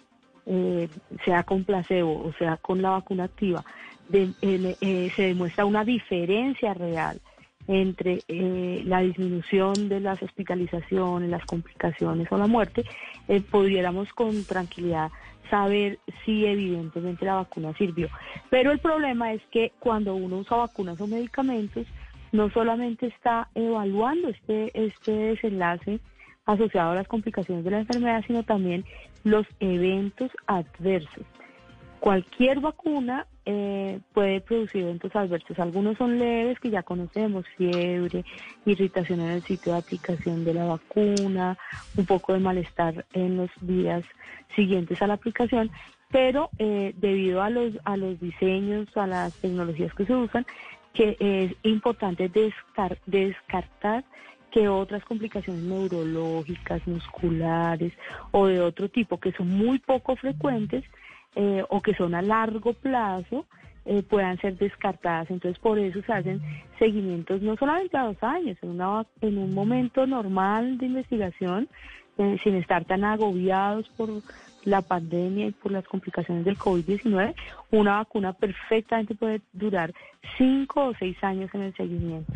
eh, sea con placebo o sea con la vacuna activa, eh, se demuestra una diferencia real entre eh, la disminución de las hospitalizaciones, las complicaciones o la muerte, pudiéramos con tranquilidad saber si evidentemente la vacuna sirvió. Pero el problema es que cuando uno usa vacunas o medicamentos, no solamente está evaluando este, este desenlace asociado a las complicaciones de la enfermedad, sino también los eventos adversos. Cualquier vacuna eh, puede producir eventos adversos. Algunos son leves, que ya conocemos, fiebre, irritación en el sitio de aplicación de la vacuna, un poco de malestar en los días siguientes a la aplicación, pero eh, debido a los, a los diseños, a las tecnologías que se usan, que es importante descartar que otras complicaciones neurológicas, musculares o de otro tipo que son muy poco frecuentes eh, o que son a largo plazo eh, puedan ser descartadas. Entonces, por eso se hacen seguimientos no solamente a dos años, en, una, en un momento normal de investigación, eh, sin estar tan agobiados por la pandemia y por las complicaciones del COVID-19, una vacuna perfectamente puede durar cinco o seis años en el seguimiento.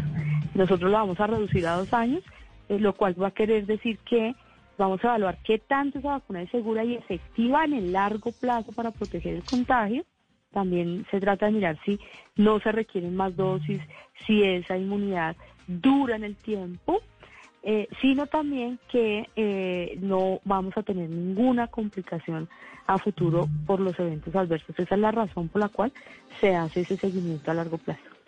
Nosotros lo vamos a reducir a dos años, eh, lo cual va a querer decir que vamos a evaluar qué tanto esa vacuna es segura y efectiva en el largo plazo para proteger el contagio. También se trata de mirar si no se requieren más dosis, si esa inmunidad dura en el tiempo eh, sino también que eh, no vamos a tener ninguna complicación a futuro por los eventos adversos. Esa es la razón por la cual se hace ese seguimiento a largo plazo.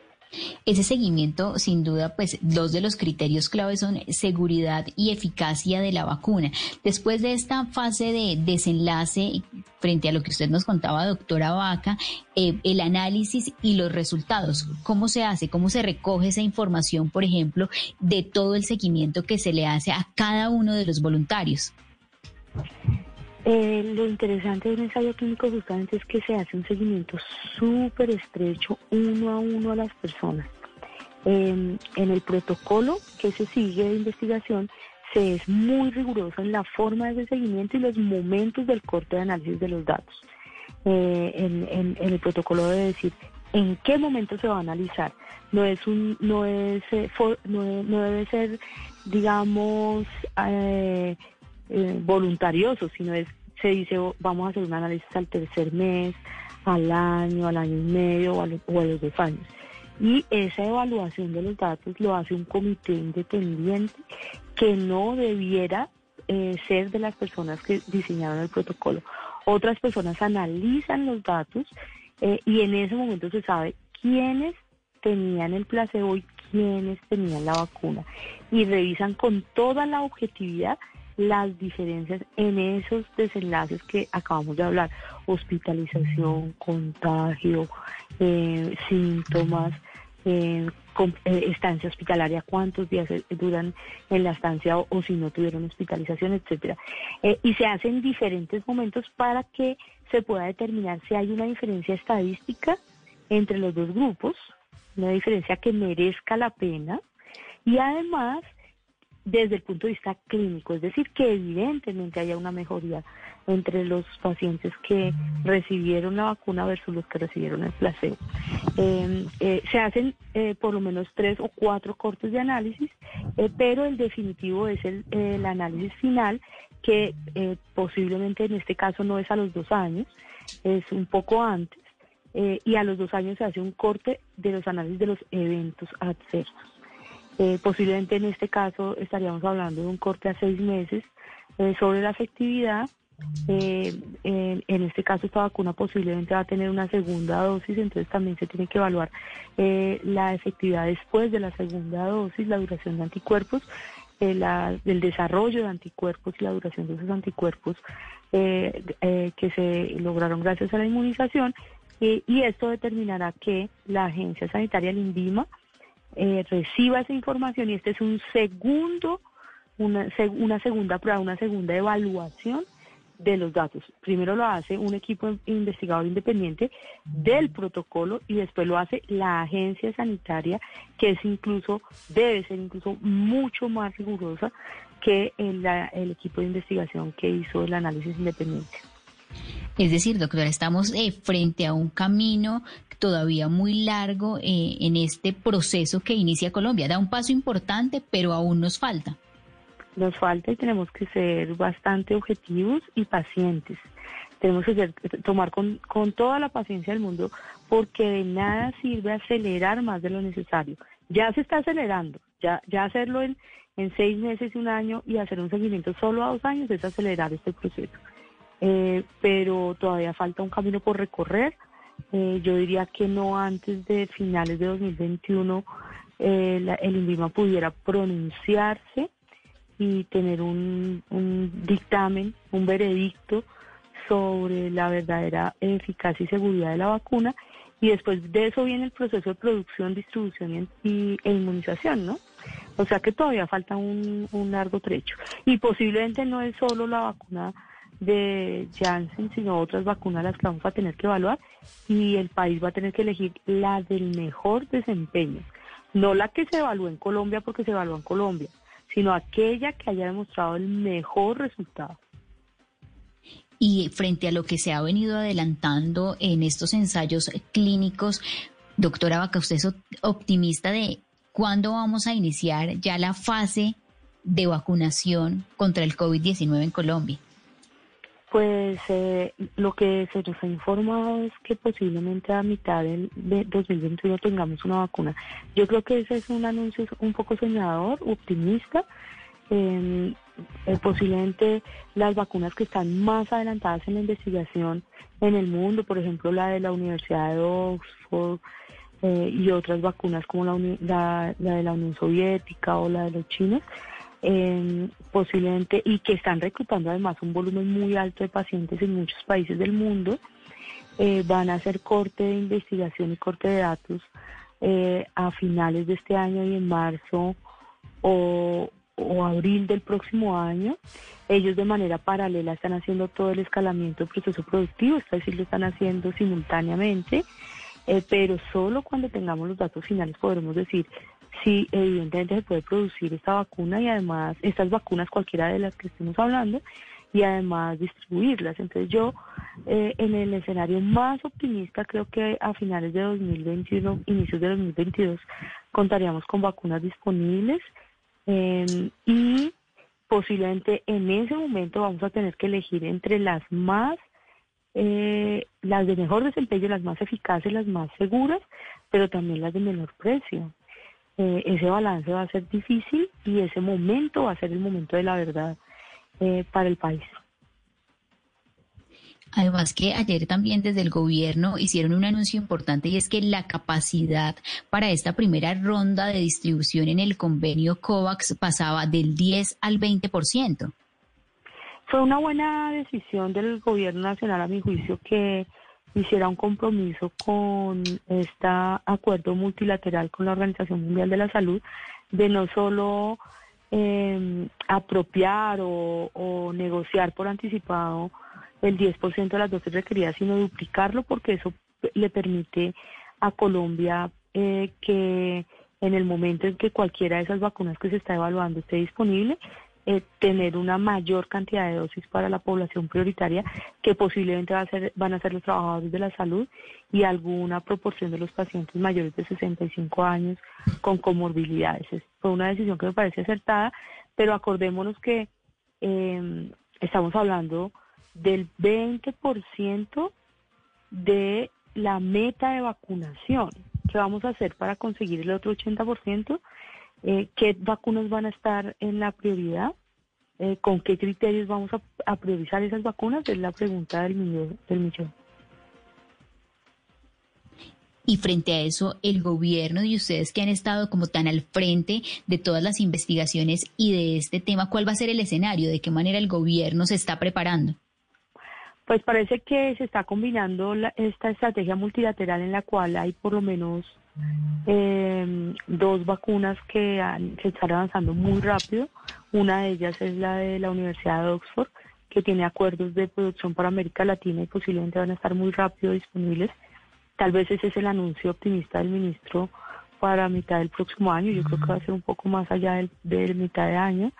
Ese seguimiento, sin duda, pues dos de los criterios claves son seguridad y eficacia de la vacuna. Después de esta fase de desenlace, frente a lo que usted nos contaba, doctora Vaca, eh, el análisis y los resultados, ¿cómo se hace? ¿Cómo se recoge esa información, por ejemplo, de todo el seguimiento que se le hace a cada uno de los voluntarios? Eh, lo interesante de un ensayo clínico justamente es que se hace un seguimiento súper estrecho uno a uno a las personas. en el protocolo que se sigue de investigación se es muy riguroso en la forma de seguimiento y los momentos del corte de análisis de los datos. Eh, en, el protocolo debe decir en qué momento se va a analizar. No es un, no es, eh, no, debe ser, digamos, eh, voluntarioso, sino es, se dice, vamos a hacer un análisis al tercer mes, al año, al año y medio o a, los, dos años. Y esa evaluación de los datos lo hace un comité independiente que no debiera eh, ser de las personas que diseñaron el protocolo. Otras personas analizan los datos eh, y en ese momento se sabe quiénes tenían el placebo y quiénes tenían la vacuna. Y revisan con toda la objetividad las diferencias en esos desenlaces que acabamos de hablar, hospitalización, contagio, eh, síntomas, eh, eh, estancia hospitalaria, cuántos días duran en la estancia o, si no tuvieron hospitalización, etcétera. y se hace en diferentes momentos para que se pueda determinar si hay una diferencia estadística entre los dos grupos, una diferencia que merezca la pena y además desde el punto de vista clínico, es decir, que evidentemente haya una mejoría entre los pacientes que recibieron la vacuna versus los que recibieron el placebo. Em, eh, se hacen eh, por lo menos tres o cuatro cortes de análisis, eh, pero el definitivo es el, análisis final, que posiblemente en este caso no es a los dos años, es un poco antes, eh, y a los dos años se hace un corte de los análisis de los eventos adversos. Eh, posiblemente en este caso estaríamos hablando de un corte a seis meses eh, sobre la efectividad. Eh, en, este caso esta vacuna posiblemente va a tener una segunda dosis, entonces también se tiene que evaluar la efectividad después de la segunda dosis, la duración de anticuerpos, la, del desarrollo de anticuerpos y la duración de esos anticuerpos que se lograron gracias a la inmunización. Y esto determinará que la agencia sanitaria, el INVIMA, eh, reciba esa información y este es un segundo, una, una segunda prueba, una segunda evaluación de los datos. Primero lo hace un equipo investigador independiente del protocolo y después lo hace la agencia sanitaria, que es incluso, debe ser incluso mucho más rigurosa que el equipo de investigación que hizo el análisis independiente. Es decir, doctora, estamos eh, frente a un camino todavía muy largo eh, en este proceso que inicia Colombia. Da un paso importante, pero aún nos falta. Nos falta y tenemos que ser bastante objetivos y pacientes. Tenemos que ser- tomar con, con toda la paciencia del mundo porque de nada sirve acelerar más de lo necesario. Ya se está acelerando, ya, ya hacerlo en, en seis meses y un año y hacer un seguimiento solo a dos años es acelerar este proceso. Eh, pero todavía falta un camino por recorrer. Eh, yo diría que no antes de finales de 2021 eh, la- el INVIMA pudiera pronunciarse y tener un, dictamen, un veredicto sobre la verdadera eficacia y seguridad de la vacuna. Y después de eso viene el proceso de producción, distribución y, e inmunización, ¿no? O sea que todavía falta un largo trecho. Y posiblemente no es solo la vacuna de Janssen, sino otras vacunas las que vamos a tener que evaluar y el país va a tener que elegir la del mejor desempeño, no la que se evalúa en Colombia porque se evalúa en Colombia, sino aquella que haya demostrado el mejor resultado. Y frente a lo que se ha venido adelantando en estos ensayos clínicos, doctora Vaca, ¿usted es op- optimista de cuándo vamos a iniciar ya la fase de vacunación contra el COVID-19 en Colombia? Pues eh, lo que se nos ha informado es que posiblemente a mitad del de 2021 tengamos una vacuna. Yo creo que ese es un anuncio un poco soñador, optimista. Eh, eh, posiblemente las vacunas que están más adelantadas en la investigación en el mundo, por ejemplo la de la Universidad de Oxford eh, y otras vacunas como la, la, la de la Unión Soviética o la de los chinos, eh, posiblemente y que están reclutando además un volumen muy alto de pacientes en muchos países del mundo, eh, van a hacer corte de investigación y corte de datos eh, a finales de este año y en marzo o, o abril del próximo año. Ellos de manera paralela están haciendo todo el escalamiento del proceso productivo, es decir, lo están haciendo simultáneamente, eh, pero solo cuando tengamos los datos finales podremos decir si evidentemente se puede producir esta vacuna y además estas vacunas cualquiera de las que estemos hablando y además distribuirlas. Entonces yo eh, en el escenario más optimista creo que a finales de 2021, inicios de 2022 contaríamos con vacunas disponibles eh, y posiblemente en ese momento vamos a tener que elegir entre las más eh, las de mejor desempeño, las más eficaces, las más seguras, pero también las de menor precio. Eh, ese balance va a ser difícil y ese momento va a ser el momento de la verdad eh, para el país. Además que ayer también desde el gobierno hicieron un anuncio importante y es que la capacidad para esta primera ronda de distribución en el convenio COVAX pasaba del 10 al 20%. Fue una buena decisión del gobierno nacional, a mi juicio, que hiciera un compromiso con este acuerdo multilateral con la Organización Mundial de la Salud de no solo eh, apropiar o, o negociar por anticipado el 10% de las dosis requeridas, sino duplicarlo porque eso le permite a Colombia eh, que en el momento en que cualquiera de esas vacunas que se está evaluando esté disponible, eh, tener una mayor cantidad de dosis para la población prioritaria que posiblemente va a ser, van a ser los trabajadores de la salud y alguna proporción de los pacientes mayores de 65 años con comorbilidades. Es- fue una decisión que me parece acertada, pero acordémonos que eh, estamos hablando del 20% de la meta de vacunación. ¿Qué vamos a hacer para conseguir el otro 80%? Eh, ¿Qué vacunas van a estar en la prioridad? Eh, ¿Con qué criterios vamos a, priorizar esas vacunas? Es la pregunta del millón. Del millón. Y frente a eso, el gobierno y ustedes que han estado como tan al frente de todas las investigaciones y de este tema, ¿cuál va a ser el escenario? ¿De qué manera el gobierno se está preparando? Pues parece que se está combinando esta estrategia multilateral en la cual hay por lo menos eh, dos vacunas que se están avanzando muy rápido. Una de ellas es la de la Universidad de Oxford, que tiene acuerdos de producción para América Latina y posiblemente van a estar muy rápido disponibles. Tal vez ese es el anuncio optimista del ministro para mitad del próximo año. Yo creo que va a ser un poco más allá del, mitad de año,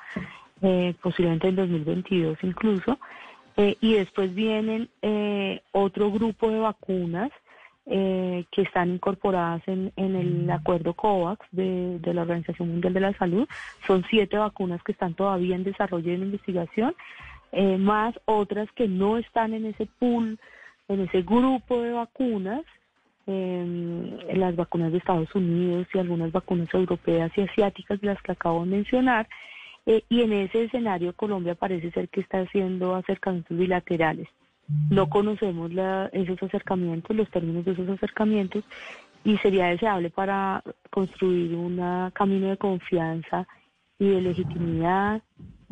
eh, posiblemente en 2022 incluso. Eh, y después vienen eh, otro grupo de vacunas eh, que están incorporadas en, el acuerdo COVAX de, la Organización Mundial de la Salud. Son siete vacunas que están todavía en desarrollo y en investigación, más otras que no están en ese pool, en ese grupo de vacunas. las vacunas de Estados Unidos y algunas vacunas europeas y asiáticas, las que acabo de mencionar, eh, y en ese escenario Colombia parece ser que está haciendo acercamientos bilaterales. No conocemos esos acercamientos, los términos de esos acercamientos, y sería deseable para construir un camino de confianza y de legitimidad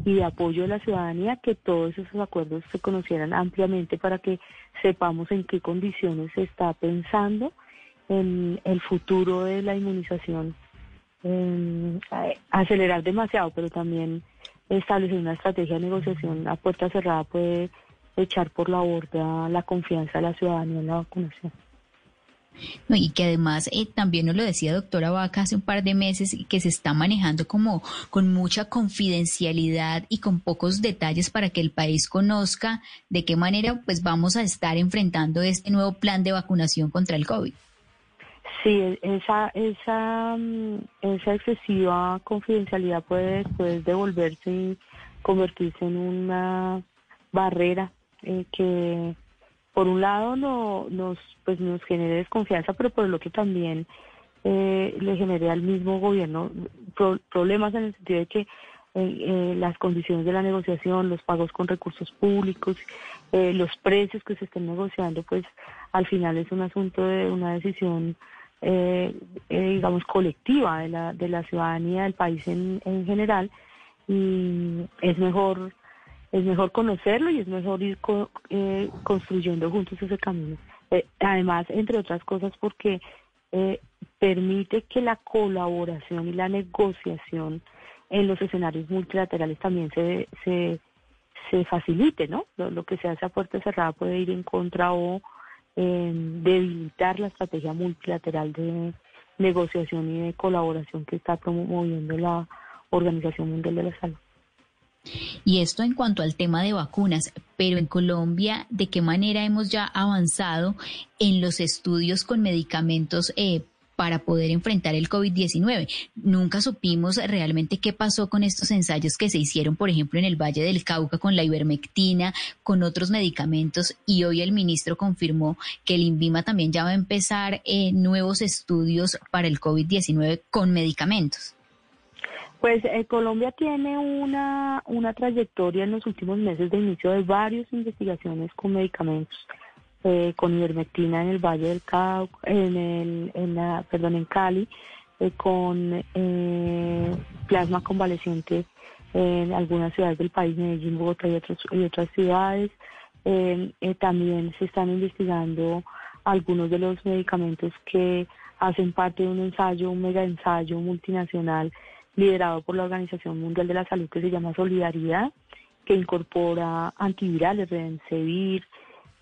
y de apoyo de la ciudadanía que todos esos acuerdos se conocieran ampliamente para que sepamos en qué condiciones se está pensando en el futuro de la inmunización eh, acelerar demasiado, pero también establecer una estrategia de negociación a puerta cerrada puede echar por la borda la confianza de la ciudadanía en la vacunación. y que además eh, también nos lo decía doctora Vaca hace un par de meses que se está manejando como con mucha confidencialidad y con pocos detalles para que el país conozca de qué manera pues vamos a estar enfrentando este nuevo plan de vacunación contra el COVID. Sí, esa, esa, mm, esa excesiva confidencialidad puede después devolverse y convertirse en una barrera eh, que por un lado no, nos pues nos genere desconfianza, pero por el otro también eh, le genere al mismo gobierno problemas en el sentido de que eh, las condiciones de la negociación, los pagos con recursos públicos, los precios que se estén negociando, pues al final es un asunto de una decisión eh, eh, digamos, colectiva de la, de la ciudadanía del país en, en general y es mejor es mejor conocerlo y es mejor ir eh, construyendo juntos ese camino. Eh, además, entre otras cosas, porque permite que la colaboración y la negociación en los escenarios multilaterales también se, se, facilite, ¿no? Lo, que se hace a puerta cerrada puede ir en contra o debilitar la estrategia multilateral de negociación y de colaboración que está promoviendo la Organización Mundial de la Salud. Y esto en cuanto al tema de vacunas, pero en Colombia, ¿de qué manera hemos ya avanzado en los estudios con medicamentos eh, para poder enfrentar el COVID-19. Nunca supimos realmente qué pasó con estos ensayos que se hicieron, por ejemplo, en el Valle del Cauca con la ivermectina, con otros medicamentos, y hoy el ministro confirmó que el INVIMA también ya va a empezar eh, nuevos estudios para el COVID-19 con medicamentos. Pues eh, Colombia tiene una, una trayectoria en los últimos meses de inicio de varias investigaciones con medicamentos eh, con ivermectina en el Valle del Cauca, en, el, en la, perdón, en Cali, eh, con eh, plasma convaleciente en algunas ciudades del país, Medellín, Bogotá y, otros, y otras ciudades. también se están investigando algunos de los medicamentos que hacen parte de un ensayo, un mega ensayo multinacional liderado por la Organización Mundial de la Salud que se llama Solidaridad, que incorpora antivirales, Remdesivir,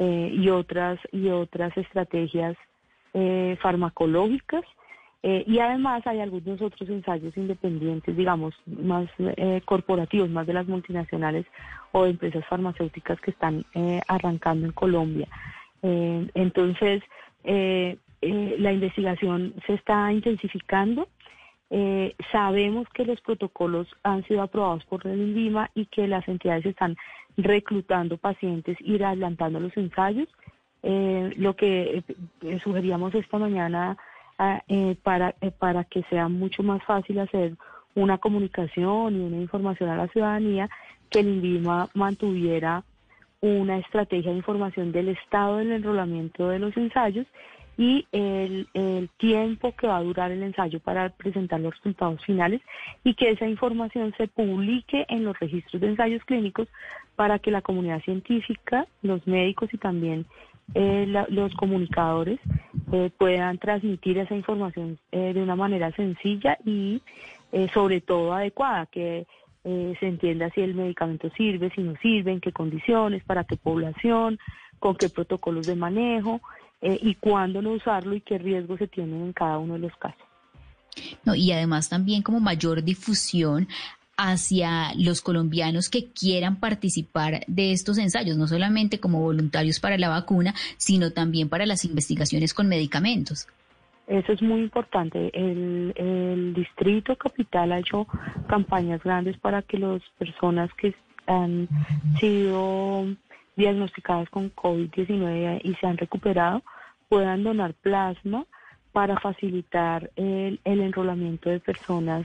eh, y otras y otras estrategias eh, farmacológicas eh, y además hay algunos otros ensayos independientes, digamos, más corporativos, más de las multinacionales o de empresas farmacéuticas que están arrancando en Colombia. entonces, la investigación se está intensificando. Sabemos que los protocolos han sido aprobados por el INVIMA y que las entidades están reclutando pacientes, ir adelantando los ensayos. eh, lo que eh, sugeríamos esta mañana ah, eh, para, eh, para que sea mucho más fácil hacer una comunicación y una información a la ciudadanía, que el INVIMA mantuviera una estrategia de información del estado del enrolamiento de los ensayos y el, tiempo que va a durar el ensayo para presentar los resultados finales y que esa información se publique en los registros de ensayos clínicos para que la comunidad científica, los médicos y también eh, los comunicadores eh, puedan transmitir esa información eh, de una manera sencilla y sobre todo adecuada, que se entienda si el medicamento sirve, si no sirve, en qué condiciones, para qué población, con qué protocolos de manejo eh, y cuándo no usarlo y qué riesgos se tienen en cada uno de los casos. No, y además también como mayor difusión hacia los colombianos que quieran participar de estos ensayos, no solamente como voluntarios para la vacuna, sino también para las investigaciones con medicamentos. Eso es muy importante. El, el distrito capital ha hecho campañas grandes para que las personas que han sido diagnosticadas con COVID-19 y se han recuperado puedan donar plasma para facilitar el, el enrolamiento de personas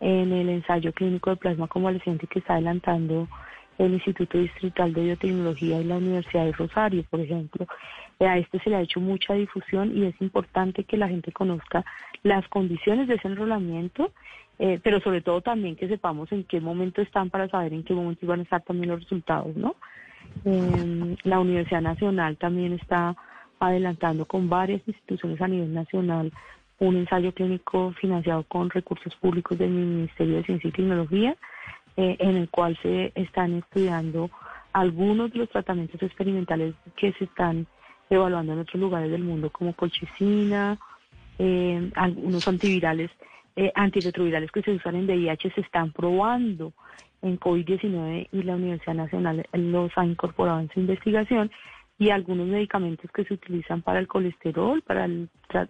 en el ensayo clínico de plasma convaleciente que está adelantando el Instituto Distrital de Biotecnología y la Universidad de Rosario, por ejemplo. A este se le ha hecho mucha difusión y es importante que la gente conozca las condiciones de ese enrolamiento, eh, pero sobre todo también que sepamos en qué momento están para saber en qué momento van a estar también los resultados, ¿no? Eh, la Universidad Nacional también está adelantando con varias instituciones a nivel nacional un ensayo clínico financiado con recursos públicos del Ministerio de Ciencia y Tecnología, eh, en el cual se están estudiando algunos de los tratamientos experimentales que se están evaluando en otros lugares del mundo, como colchicina, eh, algunos antivirales, eh, antirretrovirales que se usan en VIH se están probando en COVID-19 y la Universidad Nacional los ha incorporado en su investigación y algunos medicamentos que se utilizan para el colesterol, para el,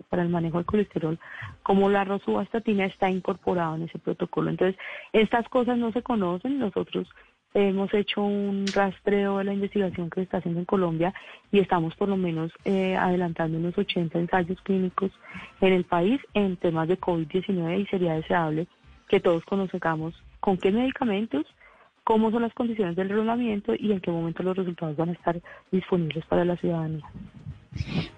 para el manejo del colesterol, como la rosuvastatina, está incorporado en ese protocolo. Entonces, estas cosas no se conocen. Nosotros hemos hecho un rastreo de la investigación que se está haciendo en Colombia y estamos por lo menos eh, adelantando unos 80 ensayos clínicos en el país en temas de COVID-19 y sería deseable que todos conozcamos con qué medicamentos cómo son las condiciones del enrolamiento y en qué momento los resultados van a estar disponibles para la ciudadanía.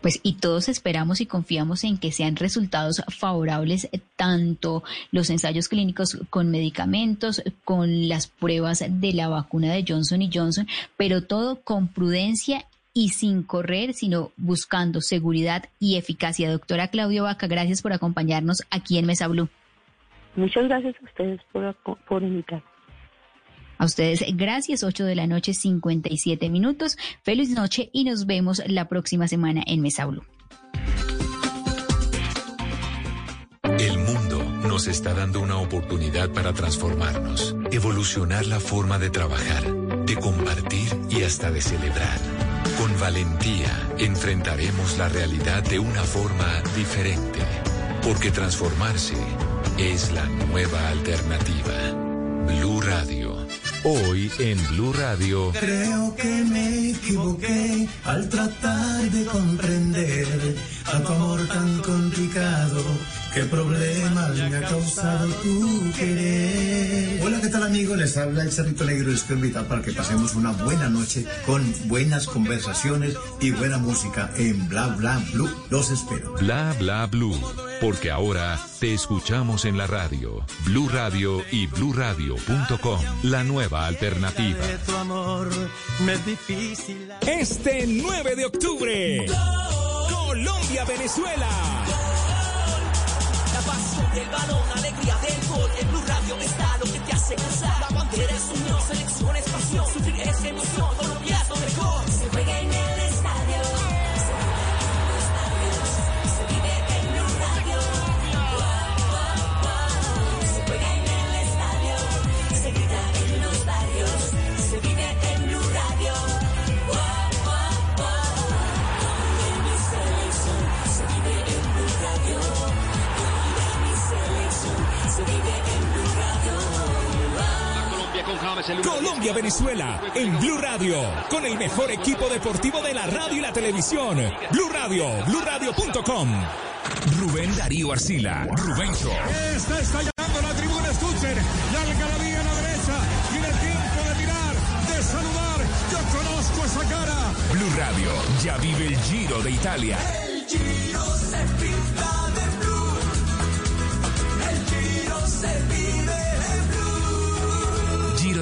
Pues y todos esperamos y confiamos en que sean resultados favorables eh, tanto los ensayos clínicos con medicamentos, con las pruebas de la vacuna de Johnson y Johnson, pero todo con prudencia y sin correr, sino buscando seguridad y eficacia. Doctora Claudio Vaca, gracias por acompañarnos aquí en Mesa Blue. Muchas gracias a ustedes por, por invitar. Ustedes, gracias. 8 de la noche, 57 minutos. Feliz noche y nos vemos la próxima semana en Mesa Blue. El mundo nos está dando una oportunidad para transformarnos, evolucionar la forma de trabajar, de compartir y hasta de celebrar. Con valentía enfrentaremos la realidad de una forma diferente, porque transformarse es la nueva alternativa. Blue Radio. Hoy en Blue Radio. Creo que me equivoqué al tratar de comprender a tu amor tan complicado. ¿Qué problema me ha causado tu querer? Hola, ¿qué tal amigos? Les habla el Cerrito Negro y les quiero invitar para que pasemos una buena noche con buenas conversaciones y buena música en Bla Bla Blue. Los espero. Bla Bla Blue. Porque ahora te escuchamos en la radio. Blue Radio y bluradio.com. La nueva alternativa. Este 9 de octubre, Colombia-Venezuela. La pasión y el balón, alegría del gol. En Blue Radio está lo que te hace gozar. La bandera es unión, selección es pasión. Sufrir es emoción, Colombia Colombia-Venezuela en Blue Radio, con el mejor equipo deportivo de la radio y la televisión. Blue Radio, BlueRadio.com. Rubén Darío Arcila, Rubén Show. Esta está llamando la tribuna, escuchen, la algarabía a la derecha, tiene tiempo de mirar, de saludar, yo conozco esa cara. Blue Radio ya vive el Giro de Italia. El Giro se pinta de blue. El Giro se vive de blue. Giro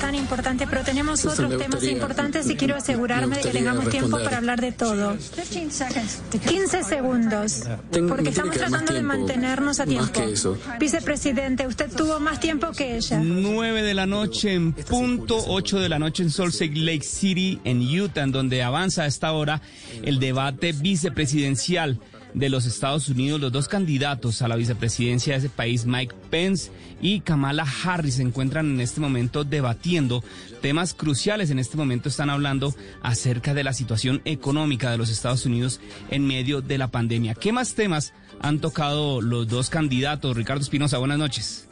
Tan importante, pero tenemos otros temas importantes y quiero asegurarme de que tengamos tiempo para hablar de todo. 15 segundos, porque estamos tratando de mantenernos a tiempo. Vicepresidente, usted tuvo más tiempo que ella. 9 de la noche en punto, 8 de la noche en Salt Lake City, en Utah, en donde avanza a esta hora el debate vicepresidencial de los Estados Unidos. Los dos candidatos a la vicepresidencia de ese país, Mike Pence y Kamala Harris, se encuentran en este momento debatiendo temas cruciales. En este momento están hablando acerca de la situación económica de los Estados Unidos en medio de la pandemia. ¿Qué más temas han tocado los dos candidatos? Ricardo Espinosa, buenas noches.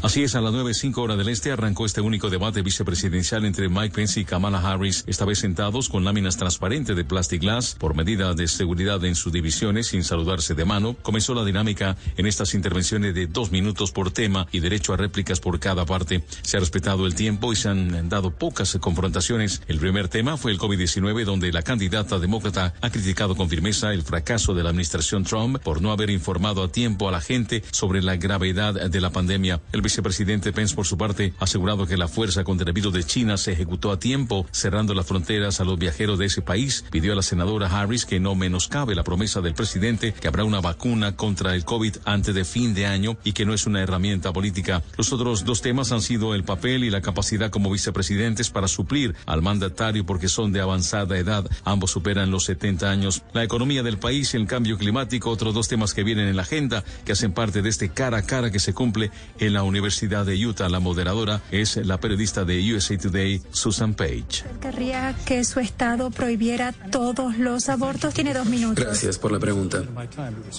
Así es, a las 9.05 hora del este arrancó este único debate vicepresidencial entre Mike Pence y Kamala Harris, esta vez sentados con láminas transparentes de plastic glass por medida de seguridad en sus divisiones sin saludarse de mano. Comenzó la dinámica en estas intervenciones de dos minutos por tema y derecho a réplicas por cada parte. Se ha respetado el tiempo y se han dado pocas confrontaciones. El primer tema fue el COVID-19, donde la candidata demócrata ha criticado con firmeza el fracaso de la administración Trump por no haber informado a tiempo a la gente sobre la gravedad de la pandemia. El vicepresidente Pence, por su parte, ha asegurado que la fuerza contra el virus de China se ejecutó a tiempo, cerrando las fronteras a los viajeros de ese país. Pidió a la senadora Harris que no menoscabe la promesa del presidente que habrá una vacuna contra el COVID antes de fin de año y que no es una herramienta política. Los otros dos temas han sido el papel y la capacidad como vicepresidentes para suplir al mandatario porque son de avanzada edad. Ambos superan los 70 años. La economía del país y el cambio climático, otros dos temas que vienen en la agenda, que hacen parte de este cara a cara que se cumple en la Universidad de Utah. La moderadora es la periodista de USA Today, Susan Page. Querría que su estado prohibiera todos los abortos. Tiene dos minutos. Gracias por la pregunta.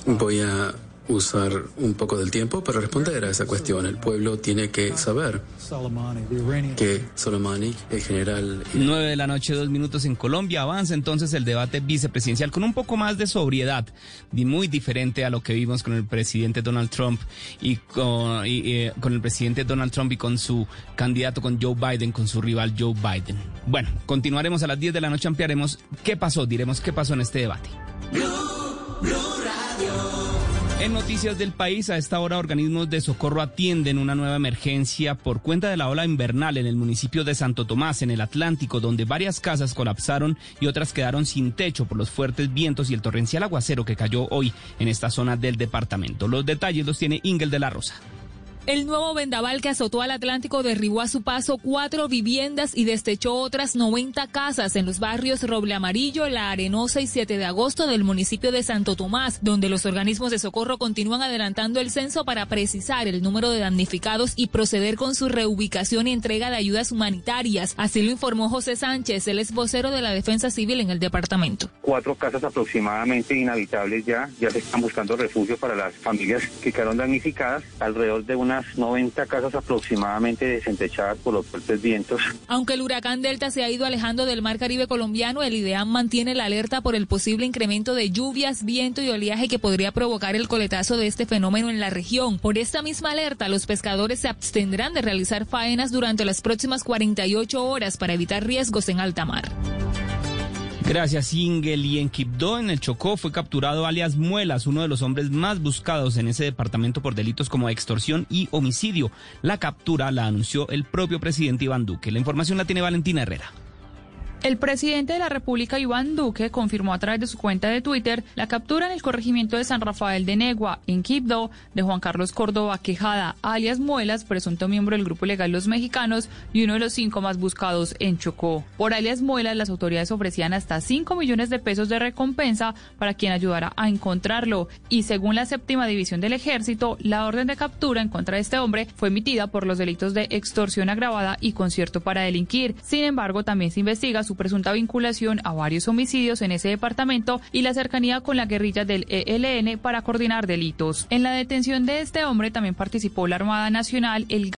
Voy a usar un poco del tiempo para responder a esa cuestión. El pueblo tiene que saber que Soleimani, el general... 9 de la noche, dos minutos en Colombia. Avanza entonces el debate vicepresidencial con un poco más de sobriedad, y muy diferente a lo que vimos con el presidente Donald Trump y con, y, eh, con el presidente Donald Trump y con su candidato, con Joe Biden, con su rival Joe Biden. Bueno, continuaremos a las 10 de la noche, ampliaremos qué pasó, diremos qué pasó en este debate. En noticias del país, a esta hora organismos de socorro atienden una nueva emergencia por cuenta de la ola invernal en el municipio de Santo Tomás, en el Atlántico, donde varias casas colapsaron y otras quedaron sin techo por los fuertes vientos y el torrencial aguacero que cayó hoy en esta zona del departamento. Los detalles los tiene Ingel de la Rosa. El nuevo vendaval que azotó al Atlántico derribó a su paso cuatro viviendas y destechó otras 90 casas en los barrios Roble Amarillo, La Arenosa y 7 de agosto del municipio de Santo Tomás, donde los organismos de socorro continúan adelantando el censo para precisar el número de damnificados y proceder con su reubicación y entrega de ayudas humanitarias. Así lo informó José Sánchez, el ex vocero de la Defensa Civil en el departamento. Cuatro casas aproximadamente inhabitables ya, ya se están buscando refugio para las familias que quedaron damnificadas, alrededor de unas 90 casas aproximadamente desentechadas por los fuertes vientos. Aunque el huracán Delta se ha ido alejando del mar Caribe colombiano, el IDEAM mantiene la alerta por el posible incremento de lluvias, viento y oleaje que podría provocar el coletazo de este fenómeno en la región. Por esta misma alerta, los pescadores se abstendrán de realizar faenas durante las próximas 48 horas para evitar riesgos en alta mar. Gracias, Ingel. Y en Quibdó, en el Chocó, fue capturado alias Muelas, uno de los hombres más buscados en ese departamento por delitos como extorsión y homicidio. La captura la anunció el propio presidente Iván Duque. La información la tiene Valentina Herrera. El presidente de la República, Iván Duque, confirmó a través de su cuenta de Twitter la captura en el corregimiento de San Rafael de Negua, en Quibdó, de Juan Carlos Córdoba Quejada, alias Muelas, presunto miembro del grupo legal Los Mexicanos y uno de los cinco más buscados en Chocó. Por alias Muelas, las autoridades ofrecían hasta 5 millones de pesos de recompensa para quien ayudara a encontrarlo. Y según la séptima división del ejército, la orden de captura en contra de este hombre fue emitida por los delitos de extorsión agravada y concierto para delinquir. Sin embargo, también se investiga su presunta vinculación a varios homicidios en ese departamento y la cercanía con la guerrilla del ELN para coordinar delitos. En la detención de este hombre también participó la Armada Nacional, el